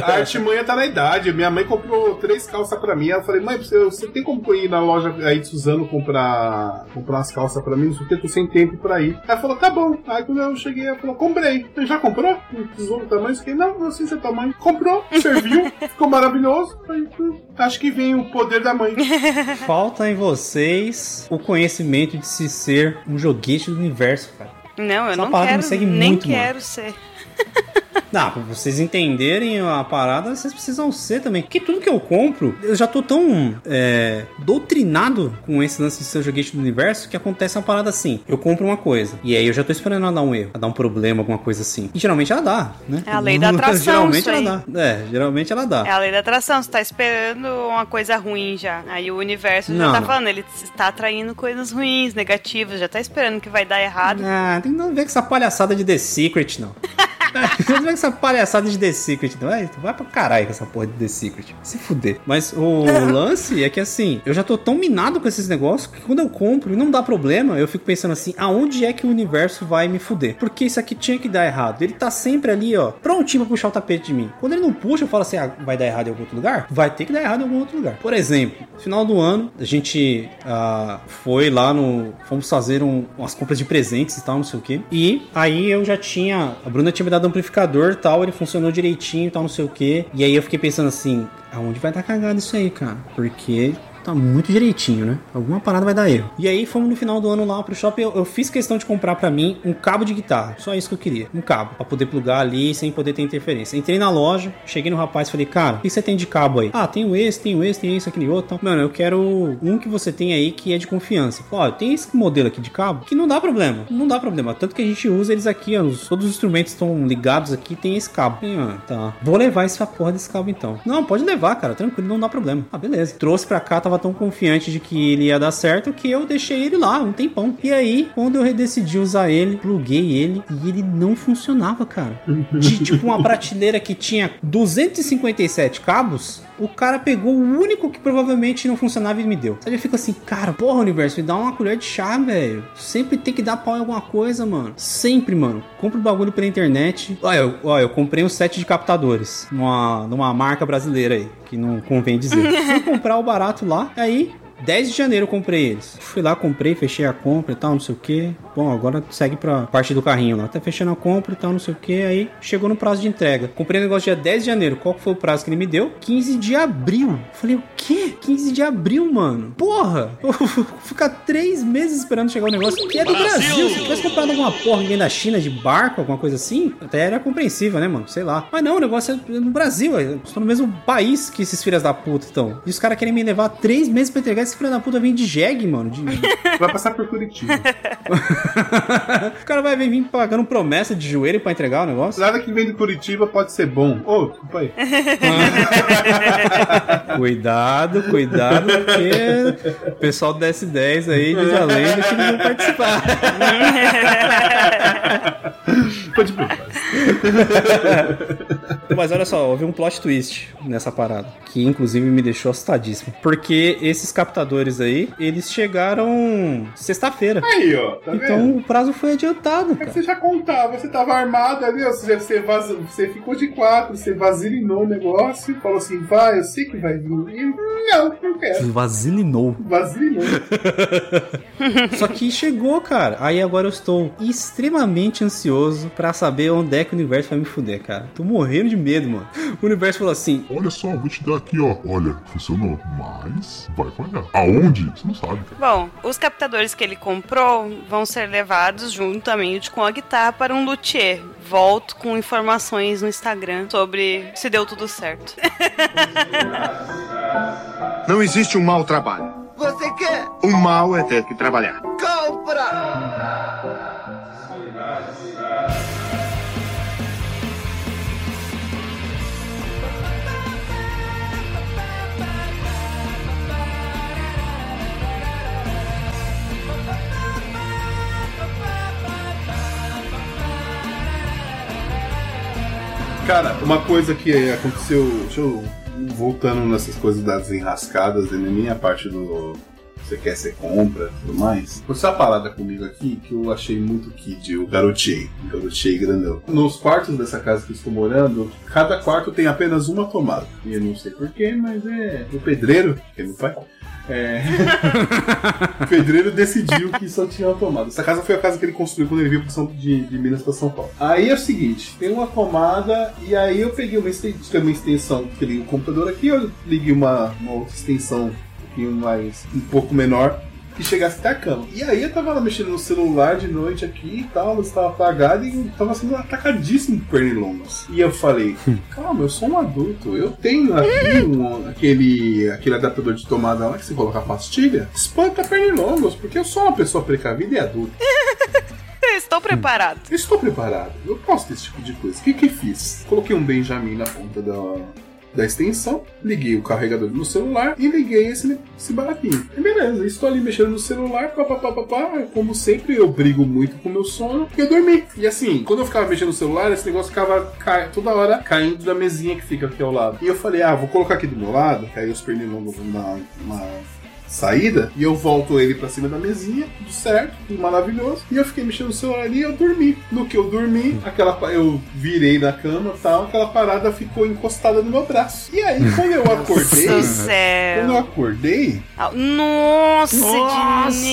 A artimanha tá na idade. Minha mãe comprou três calças pra mim. Eu falei, mãe, você, você tem como ir na loja aí de Suzano comprar, comprar umas calças pra mim? Não sei o que, tô sem tempo pra ir. Aí ela falou, tá bom. Aí quando eu cheguei, ela falou, comprei. Eu já comprou? Um tesouro tamanho? Eu fiquei, não, não sei se é tamanho. Comprou, serviu, ficou maravilhoso. Aí, hum, acho que vem o poder da mãe. Falta em vocês o conhecimento de se ser um joguete do universo, cara. Não, eu Essa não quero, me segue nem muito, mano. quero ser. Não, pra vocês entenderem a parada, vocês precisam ser também. Porque tudo que eu compro, eu já tô tão é, doutrinado com esse lance de ser o joguete do universo que acontece uma parada assim. Eu compro uma coisa, e aí eu já tô esperando ela dar um erro, ela dar um problema, alguma coisa assim. E geralmente ela dá, né? É a lei da atração, geralmente ela dá. É, geralmente ela dá. É a lei da atração, você tá esperando uma coisa ruim já. Aí o universo Não, já tá não. falando, ele está atraindo coisas ruins, negativas, já tá esperando que vai dar errado. Ah, tem nada a ver com essa palhaçada de The Secret, não. Não tem nada a ver com essa palhaçada de The Secret, não. Vai, vai pra caralho com essa porra de The Secret. Se fuder. Mas o lance é que assim, eu já tô tão minado com esses negócios que quando eu compro e não dá problema, eu fico pensando assim, aonde é que o universo vai me fuder? Porque isso aqui tinha que dar errado. Ele tá sempre ali, ó, prontinho pra puxar o tapete de mim. Quando ele não puxa, eu falo assim, ah, vai dar errado em algum outro lugar? Vai ter que dar errado em algum outro lugar. Por exemplo, no final do ano, a gente ah, foi lá no. Fomos fazer um- umas compras de presentes e tal, não sei o que. E aí eu já tinha. A Bruna tinha me dado um amplificador tal, ele funcionou direitinho tal, não sei o que. E aí eu fiquei pensando assim, aonde vai dar cagada isso aí, cara? Porque tá muito direitinho, né? Alguma parada vai dar erro. E aí fomos no final do ano lá pro shopping. Eu, eu fiz questão de comprar pra mim um cabo de guitarra. Só isso que eu queria. Um cabo. Pra poder plugar ali sem poder ter interferência. Entrei na loja, cheguei no rapaz e falei, cara, o que você tem de cabo aí? Ah, tenho esse, tenho esse, tenho esse, aquele outro. Mano, eu quero um que você tem aí que é de confiança. Ó, tem esse modelo aqui de cabo que não dá problema. Não dá problema. Tanto que a gente usa eles aqui, ó. os- Todos os instrumentos estão ligados aqui, tem esse cabo. Falei, ah, tá. Vou levar essa porra desse cabo então. Não, pode levar, cara. Tranquilo, não dá problema. Ah, beleza. Trouxe pra cá, tava tão confiante de que ele ia dar certo que eu deixei ele lá um tempão. E aí, quando eu decidi usar ele, pluguei ele e ele não funcionava, cara. De tipo uma prateleira que tinha 257 cabos, O cara pegou o único que provavelmente não funcionava e me deu. Aí eu fico assim, cara, porra, universo, me dá uma colher de chá, velho. Sempre tem que dar pau em alguma coisa, mano. Sempre, mano. Compra o bagulho pela internet. Olha, eu, olha, eu comprei um set de captadores numa, numa marca brasileira aí, que não convém dizer. Fui comprar o barato lá, aí 10 de janeiro eu comprei eles. Fui lá, comprei, fechei a compra e tal, não sei o que. Bom, agora segue pra parte do carrinho lá. Tá fechando a compra e tal, não sei o que. Aí chegou no prazo de entrega. Comprei o negócio dia 10 de janeiro. Qual que foi o prazo que ele me deu? 15 de abril. Falei, o quê? 15 de abril, mano? Porra! Eu vou ficar 3 meses esperando chegar o negócio que é do Brasil. Se tivesse comprado alguma porra vem da China de barco, alguma coisa assim, até era compreensível, né, mano? Sei lá. Mas não, o negócio é no Brasil. Eu estou no mesmo país que esses filhas da puta estão. E os caras querem me levar 3 meses pra entregar esse filho da puta vem de jegue, mano. De... Vai passar por Curitiba. o cara vai vir pagando promessa de joelho pra entregar o negócio. Nada que vem de Curitiba pode ser bom. Ô, desculpa aí. cuidado, cuidado, porque o pessoal do DS10 aí diz a lenda que não vai participar. Pode ir pro próximo. Mas olha só, houve um plot twist nessa parada, que inclusive me deixou assustadíssimo. Porque esses captadores aí, eles chegaram sexta-feira. Aí, ó, tá Então vendo? o prazo foi adiantado, É você já contava, você tava armado ali, ó, você, você, vaz- você ficou de quatro, você vasilinou o negócio, falou assim, vai, eu sei que vai vir. Não, não quero. Vasilinou. Vasilinou. Só que chegou, cara. Aí agora eu estou extremamente ansioso pra saber onde é que o universo vai me fuder, cara. Tô morrendo de medo, mano. O universo falou assim: Olha só, vou te dar aqui, ó. Olha, funcionou, mas vai falhar. Aonde? Você não sabe, cara. Bom, os captadores que ele comprou vão ser levados juntamente com a guitarra para um luthier. Volto com informações no Instagram sobre se deu tudo certo. Não existe um mau trabalho. Você quer? O mal é ter que trabalhar. Compra! Cara, uma coisa que aconteceu. Deixa eu. Voltando nessas coisas das enrascadas, na minha parte do. Você quer, você compra e tudo mais. Aconteceu uma parada comigo aqui que eu achei muito kid, eu garotei. Garotei grandão. Nos quartos dessa casa que eu estou morando, cada quarto tem apenas uma tomada. E eu não sei porquê, mas é o pedreiro, que é meu pai. É... o pedreiro decidiu que só tinha uma tomada. Essa casa foi a casa que ele construiu quando ele veio de, de Minas para São Paulo. Aí é o seguinte: tem uma tomada, e aí eu peguei uma extensão, uma extensão que liga o computador aqui, eu liguei uma, uma outra extensão um pouquinho mais, um pouco menor. Que chegasse até a cama. E aí eu tava lá mexendo no celular de noite aqui e tal, luz estava apagada e tava sendo atacadíssimo por pernilongos. E eu falei, calma, eu sou um adulto, eu tenho aqui um- aquele, aquele adaptador de tomada lá que você coloca a pastilha, espanta pernilongos, porque eu sou uma pessoa precavida e adulta. Estou preparado. Estou preparado, eu posso ter esse tipo de coisa. O que que fiz? Coloquei um Benjamin na ponta da, da extensão, liguei o carregador no celular e liguei esse, esse baratinho. E beleza, estou ali mexendo no celular, papapá, papá, como sempre eu brigo muito com o meu sono e eu dormi. E assim, quando eu ficava mexendo no celular, esse negócio ficava ca- toda hora caindo da mesinha que fica aqui ao lado. E eu falei, ah, vou colocar aqui do meu lado, que aí os pernilongos vão dar uma saída e eu volto ele pra cima da mesinha, tudo certo, tudo maravilhoso. E eu fiquei mexendo no celular ali e eu dormi. No que eu dormi, aquela eu virei na cama e tal, aquela parada ficou encostada no meu braço. E aí, quando eu acordei, Nossa, quando eu acordei, Ah, Nossa, Nossa,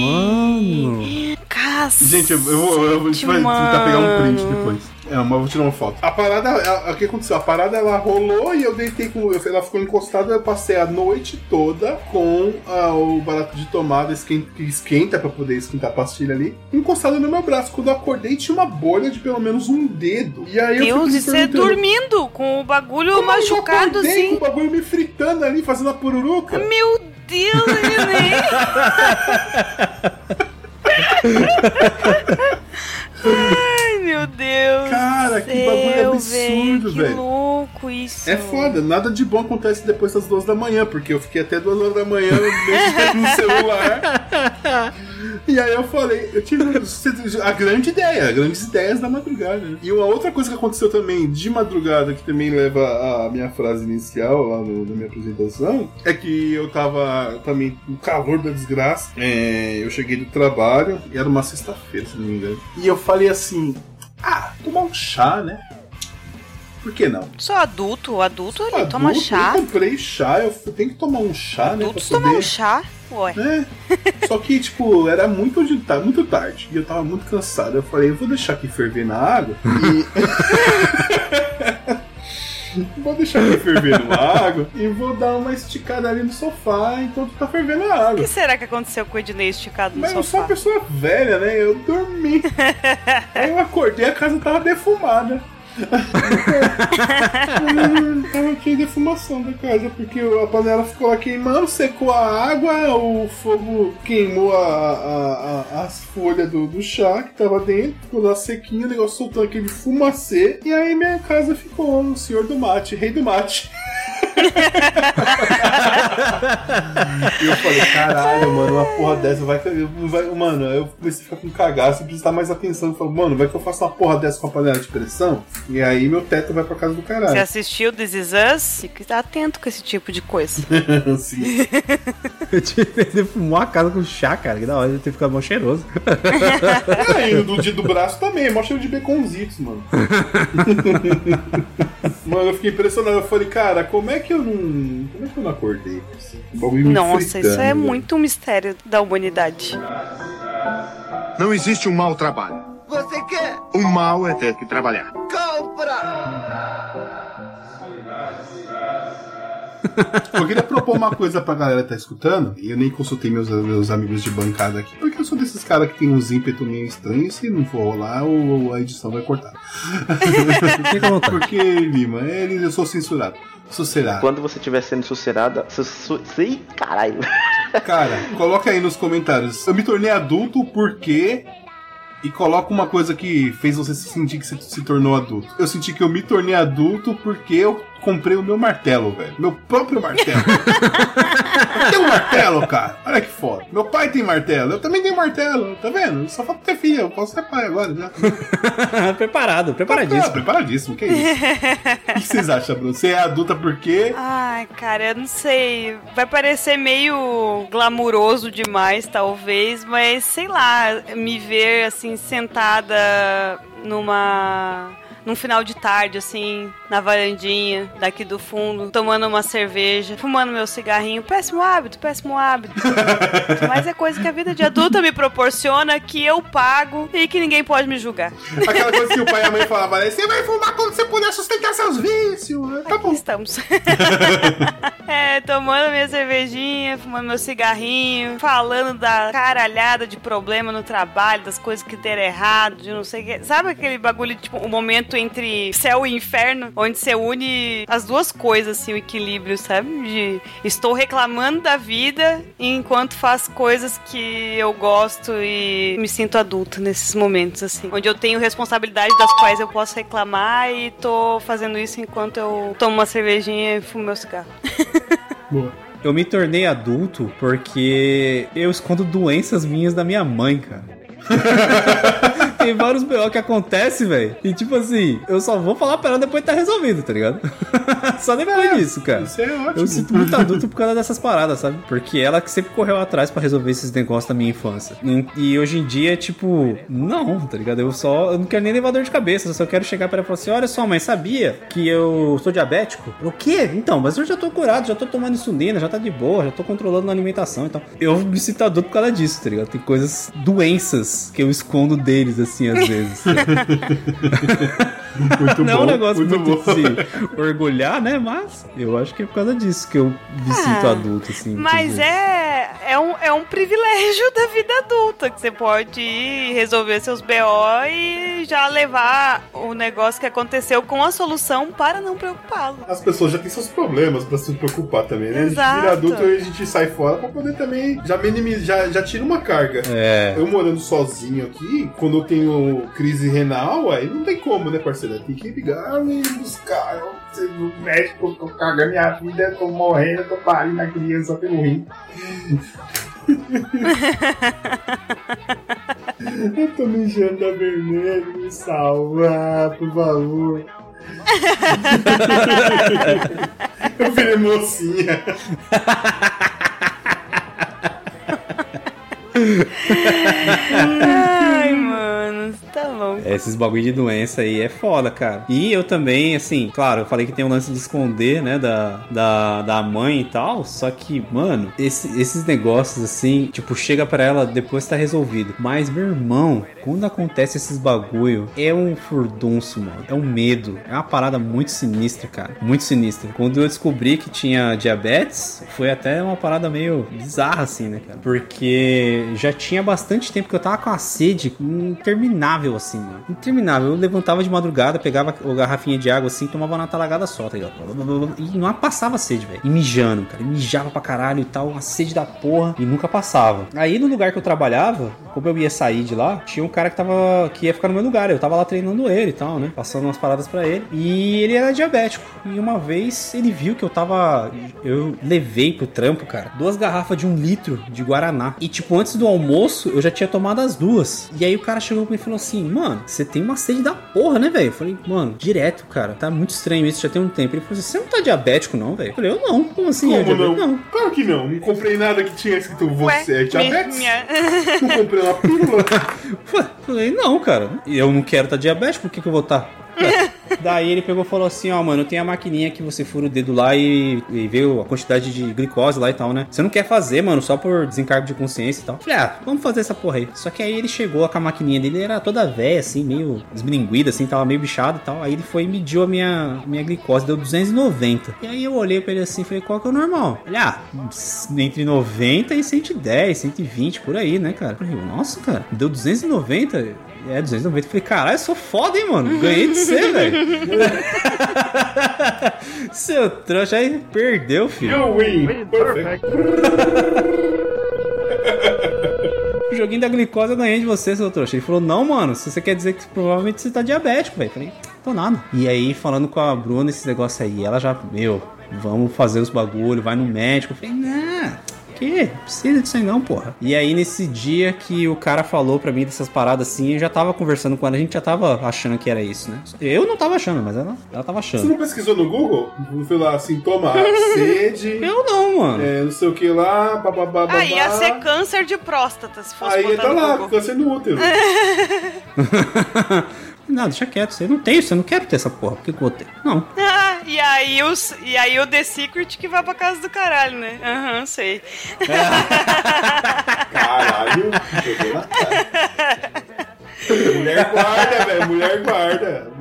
mano. Cacete, Gente, eu, eu vou, eu a gente vai tentar pegar um print depois. É, mas eu vou tirar uma foto. A parada, a- o que aconteceu? A parada ela rolou e eu deitei com. eu- Ela ficou encostada, eu passei a noite toda com ah, o barato de tomada esquenta, que esquenta pra poder esquentar a pastilha ali, encostado no meu braço. Quando eu acordei, tinha uma bolha de pelo menos um dedo. E aí eu Deus, fiquei me e você perguntando, dormindo com o bagulho como eu machucado acordei assim. Com o bagulho me fritando ali, fazendo a pururuca. Meu Deus, Ednei. Meu Deus. Cara, que bagulho céu, absurdo, Que velho. louco isso. É foda, nada de bom acontece depois das duas da manhã, porque eu fiquei até duas horas da manhã mexendo no celular. E aí eu falei, eu tive a grande ideia, grandes ideias da madrugada. E uma outra coisa que aconteceu também de madrugada, que também leva a minha frase inicial lá no- na minha apresentação, é que eu tava também no calor da desgraça. É, eu cheguei do trabalho, e era uma sexta-feira, se não me engano. E eu falei assim, ah, tomar um chá, né? Por que não? Sou adulto, adulto ele Adulto, toma chá. Eu comprei chá, eu tenho que tomar um chá, né? Adultos tomam poder- chá? Ué. É. Só que, tipo, era muito, de, tá, muito tarde e eu tava muito cansado. Eu falei, eu vou deixar aqui ferver na água e. vou deixar aqui ferver na água e vou dar uma esticada ali no sofá enquanto tá fervendo a O água. que será que aconteceu com o Ednei esticado no Mas eu sou uma sofá? pessoa velha, né? Eu dormi. Aí eu acordei, a casa tava defumada. Tava tinha defumação da casa, porque a panela ficou lá queimando, secou a água, o fogo queimou a, a- a- as folhas do, do chá que tava dentro, ficou lá sequinho, o negócio soltando aquele fumacê, e aí minha casa ficou o senhor do mate, rei do mate. E eu falei, caralho, mano, uma porra dessa vai, vai. Mano, eu comecei a ficar com cagaço prestar mais atenção. Eu falei, mano, vai que eu faço uma porra dessa com a panela de pressão? E aí meu teto vai pra casa do Você caralho. assistiu This Is Us? Fique atento com esse tipo de coisa. Sim. Eu tive que defumar a casa com chá, cara. Que da hora, deve ter ficado mó cheiroso. Ah, e o do dia do braço também, é mó cheiro de baconzitos, mano. mano, eu fiquei impressionado. Eu falei, cara, como é que eu não. Como é que eu não acordei? Assim, Nossa, fritando, isso é velho. muito um mistério da humanidade. Não existe um mau trabalho. Você quer? O mal é ter que trabalhar. Eu queria propor uma coisa pra galera que tá escutando, e eu nem consultei meus, meus amigos de bancada aqui, porque eu sou desses caras que tem uns ímpetos meio estranhos, se não for rolar, o, a edição vai cortar. Porque, Lima, eles, eu sou censurado. Será. Quando você estiver sendo sucerada. Su, su, ih, caralho. Cara, coloca aí nos comentários. Eu me tornei adulto porque. E coloca uma coisa que fez você se sentir que você se tornou adulto. Eu senti que eu me tornei adulto porque eu comprei o meu martelo, velho. Meu próprio martelo. tenho um martelo, cara. Olha que foda. Meu pai tem martelo. Eu também tenho martelo. Tá vendo? Só falta ter filho. Eu posso ter pai agora já. Preparado, Ah, preparadíssimo. preparadíssimo. Que isso? O que vocês acham, Bruno? Você é adulta porque. Ai, cara, eu não sei. Vai parecer meio glamuroso demais, talvez, mas sei lá, me ver assim sentada numa num final de tarde, assim, na varandinha, daqui do fundo, tomando uma cerveja, fumando meu cigarrinho. Péssimo hábito, péssimo hábito. Mas é coisa que a vida de adulta me proporciona, que eu pago e que ninguém pode me julgar. Aquela coisa que o pai e a mãe falavam, né? Você vai fumar quando você puder sustentar seus vícios. Tá bom. Estamos. é, tomando minha cervejinha, fumando meu cigarrinho, falando da caralhada de problema no trabalho, das coisas que deram errado, de não sei o que. Sabe aquele bagulho, tipo, o momento entre céu e inferno, onde você une as duas coisas, assim, o equilíbrio, sabe? De estou reclamando da vida enquanto faço coisas que eu gosto e me sinto adulta nesses momentos, assim. Onde eu tenho responsabilidade das quais eu posso reclamar e tô fazendo isso enquanto eu tomo uma cervejinha e fumo meu cigarro. Eu me tornei adulto porque eu escondo doenças minhas da minha mãe, cara. Tem vários BO que acontece, velho. E tipo assim, eu só vou falar pra ela depois de tá resolvido, tá ligado? só depois disso, cara. Isso é ótimo. Eu sinto muito adulto por causa dessas paradas, sabe? Porque ela que sempre correu atrás pra resolver esses negócios da minha infância. E, e hoje em dia, tipo, não, tá ligado? Eu só eu não quero nem levar dor de cabeça, eu só quero chegar pra ela e falar assim: olha só, mãe, sabia que eu sou diabético? O quê? Então, mas eu já tô curado, já tô tomando insulina, já tá de boa, já tô controlando a alimentação. Então, eu me sinto adulto por causa disso, tá ligado? Tem coisas, doenças que eu escondo deles, assim, às vezes. Muito não é um bom, negócio muito muito, bom. de se orgulhar, né? Mas eu acho que é por causa disso que eu me sinto adulto, assim. Mas vezes. É, é, um, é um privilégio da vida adulta, que você pode ir resolver seus BO e já levar o negócio que aconteceu com a solução para não preocupá-lo. As pessoas já têm seus problemas pra se preocupar também, né? A gente Exato. vira adulto e a gente sai fora pra poder também já minimizar, já, já tira uma carga. É. Eu morando sozinho aqui, quando eu tenho crise renal, aí não tem como, né, parceiro? Tem que ligar e buscar. No médico, eu tô cagando minha vida, eu tô morrendo, eu tô parindo a criança pelo rim. eu tô mijando da vermelho, me salvar, por favor. eu virei mocinha. Ai, mano, tá bom. Esses bagulho de doença aí é foda, cara. E eu também, assim, claro, eu falei que tem um lance de esconder, né, da, da, da mãe e tal. Só que, mano, esse- esses negócios, assim, tipo, chega pra ela depois tá resolvido. Mas, meu irmão, quando acontece esses bagulho, é um furdunço, mano. É um medo. É uma parada muito sinistra, cara. Muito sinistra. Quando eu descobri que tinha diabetes, foi até uma parada meio bizarra, assim, né, cara? Porque já tinha bastante tempo que eu tava com a sede interminável, assim, mano. Interminável. Eu levantava de madrugada, pegava a garrafinha de água assim, tomava uma talagada só, tá ligado? E não passava sede, velho. E mijando, cara. E mijava pra caralho e tal, uma sede da porra. E nunca passava. Aí no lugar que eu trabalhava, como eu ia sair de lá, tinha um cara que tava. que ia ficar no meu lugar. Eu tava lá treinando ele e tal, né? Passando umas paradas pra ele. E ele era diabético. E uma vez ele viu que eu tava. Eu levei pro trampo, cara, duas garrafas de um litro de Guaraná. E tipo, antes do almoço, eu já tinha tomado as duas. E aí o cara chegou pra mim falou assim: Mano, você tem uma sede da porra, né, velho? Eu falei, mano, direto, cara. Tá muito estranho isso, já tem um tempo. Ele falou assim: Você não tá diabético, não, velho? Eu falei, eu não. Como assim? Como eu diabético? não? Claro que não. Não comprei nada que tinha escrito você é diabetes. minha- Não comprei uma pílula. Ué, falei, não, cara. Eu não quero estar diabético, por que, que eu vou estar? Daí ele pegou e falou assim: Ó, mano, tem a maquininha que você fura o dedo lá e, e vê a quantidade de glicose lá e tal, né? Você não quer fazer, mano, só por desencargo de consciência e tal. Falei, ah, vamos fazer essa porra aí. Só que aí ele chegou com a maquininha dele, era toda velha, assim, meio esmilinguida, assim, tava meio bichado e tal. Aí ele foi e mediu a minha, minha glicose, deu 290. E aí eu olhei pra ele assim e falei, qual que é o normal? Ele, ah, entre 90 e 110, 120, por aí, né, cara? Eu falei, nossa, cara, deu 290? É, 290. Eu falei, caralho, eu sou foda, hein, mano? Ganhei de você, velho. Seu trouxa aí perdeu, filho. You win. Perfect. O joguinho da glicose eu ganhei de você, seu trouxa. Ele falou, não, mano, se você quer dizer que provavelmente você tá diabético, velho. Falei, tô nada. E aí, falando com a Bruna esse negócio aí, ela já, meu, vamos fazer os bagulho, vai no médico. Eu falei, não. Não precisa disso aí não, porra. E aí, nesse dia que o cara falou pra mim dessas paradas assim, eu já tava conversando com ela, a gente já tava achando que era isso, né? Eu não tava achando, mas ela, ela tava Você achando. não pesquisou no Google? Foi lá, sintoma, sede. Eu não, mano. É, não sei o que lá, bababá. Ah, ia ser câncer de próstata se fosse Aí tá lá, câncer no útero. Não, deixa quieto, você não tem, você não quer ter essa porra, por que que eu vou ter? Não. Ah, e aí, os, e aí o The Secret que vai pra casa do caralho, né? Aham, sei. Caralho, jogou na cara. Mulher guarda, velho, mulher guarda.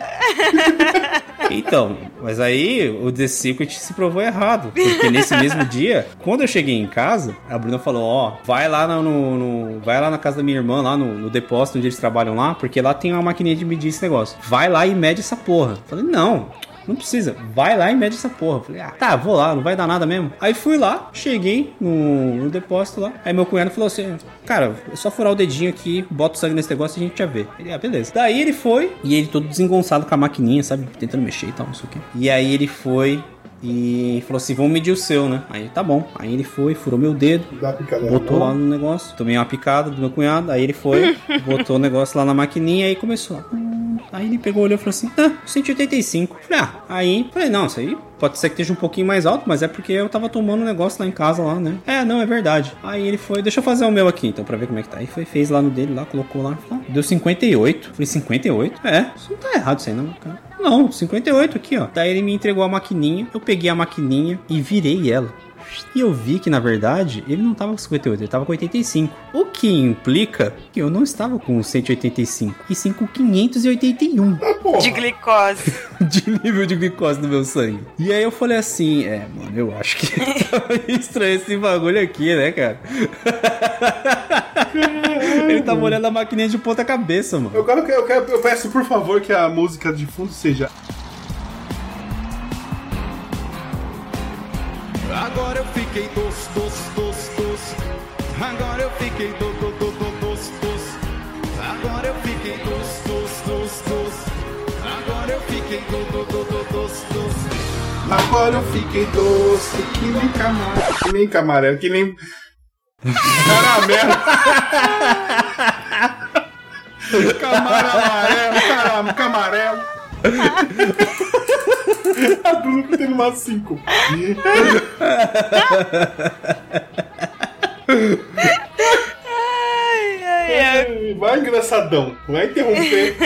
Então, mas aí o The Secret se provou errado. Porque nesse mesmo dia, quando eu cheguei em casa, a Bruna falou: Ó, vai lá no- no- vai lá na casa da minha irmã, lá no, no depósito onde eles trabalham lá, porque lá tem uma maquininha de medir esse negócio. Vai lá e mede essa porra. Eu falei, não. Não precisa, vai lá e mede essa porra. Falei, ah, tá, vou lá, não vai dar nada mesmo. Aí fui lá, cheguei no, no depósito lá. Aí meu cunhado falou assim: Cara, é só furar o dedinho aqui, bota o sangue nesse negócio e a gente já vê. Ele, ah, beleza. Daí ele foi, e ele todo desengonçado com a maquininha, sabe? Tentando mexer e tal, não sei o quê. E aí ele foi e falou assim: Vamos medir o seu, né? Aí tá bom. Aí ele foi, furou meu dedo, picada botou lá no negócio. Tomei uma picada do meu cunhado. Aí ele foi, botou o negócio lá na maquininha e começou. Aí ele pegou, olhou e falou assim: Ah, 185. Falei, ah, aí, falei, não, isso aí pode ser que esteja um pouquinho mais alto, mas é porque eu tava tomando um negócio lá em casa lá, né? É, não, é verdade. Aí ele foi, deixa eu fazer o meu aqui então, pra ver como é que tá. Aí foi, fez lá no dele, lá, colocou lá, falou, deu 58. Falei, 58? É, isso não tá errado isso aí, não, cara. Não, 58 aqui, ó. Daí ele me entregou a maquininha, eu peguei a maquininha e virei ela. E eu vi que, na verdade, ele não tava com 58, ele tava com 85. O que implica que eu não estava com 185, e sim com 581 De glicose. de nível de glicose no meu sangue. E aí eu falei assim, é, mano, eu acho que tá estranho esse bagulho aqui, né, cara? ele tava olhando a maquininha de ponta cabeça, mano. Eu, quero, eu, quero, eu peço, por favor, que a música de fundo seja. Agora eu fiquei dos, dos, dos, dos. Agora eu fiquei do, do, do, do, dos, dos. Agora eu fiquei dos, dos, dos, dos. Agora eu fiquei do, do, do, do, dos, dos. Agora eu fiquei doce, que nem camarão. Que nem camarão, que nem. Caramelo. Camarão amarelo, camarelo. A Bruna tem uma 5. Ai, ai, ai. Vai, engraçadão. Vai interromper.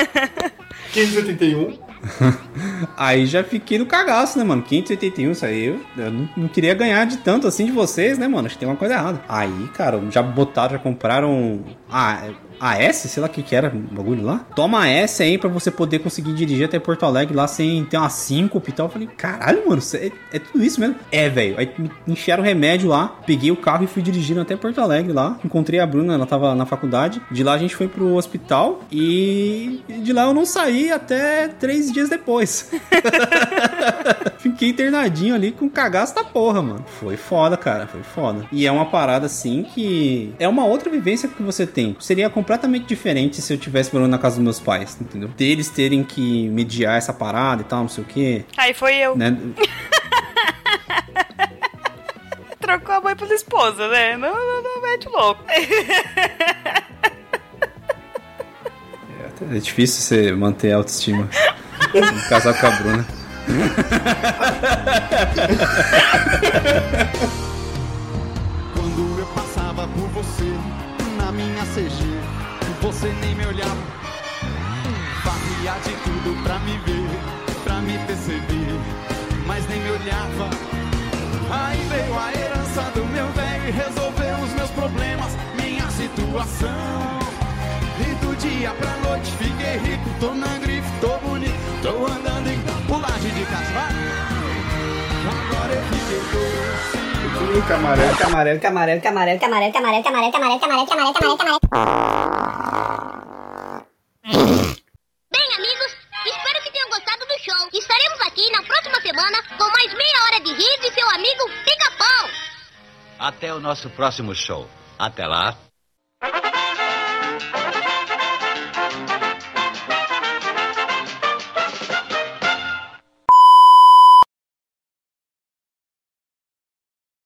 581. Aí já fiquei no cagaço, né, mano? 581, isso aí. Eu, eu não, não queria ganhar de tanto assim de vocês, né, mano? Acho que tem uma coisa errada. Aí, cara, já botaram, já compraram. Ah, a S, sei lá o que que era o bagulho lá. Toma a S aí pra você poder conseguir dirigir até Porto Alegre lá sem ter uma síncope e tal. Eu falei, caralho, mano, é, é tudo isso mesmo? É, velho. Aí me encheram o remédio lá, peguei o carro e fui dirigindo até Porto Alegre lá. Encontrei a Bruna, ela tava na faculdade. De lá a gente foi pro hospital e de lá eu não saí até três dias depois. Fiquei internadinho ali com cagaço da porra, mano. Foi foda, cara. Foi foda. E é uma parada assim que. É uma outra vivência que você tem. Seria completamente diferente se eu tivesse morando na casa dos meus pais, entendeu? Deles terem que mediar essa parada e tal, não sei o quê. Aí foi eu. Né? Trocou a mãe pela esposa, né? Não, não, não mete louco. É difícil você manter a autoestima. Casar com a Bruna. Quando eu passava por você na minha CG, você nem me olhava. Fazia de tudo pra me ver, pra me perceber, mas nem me olhava. Aí veio a herança do meu velho e resolveu os meus problemas, minha situação. E do dia pra noite fiquei rico, tô na grife, tô bonito, tô andando em pulagem de casal. Agora eu fiquei doce. Ih, camarão, camarão, camarão, camarão, camarão, camarão, camarão, camarão, camarão, camarão, camarão, camarão. Bem, amigos, espero que tenham gostado do show. Estaremos aqui na próxima semana com mais meia hora de rir e seu amigo Pica-Pau. Até o nosso próximo show. Até lá.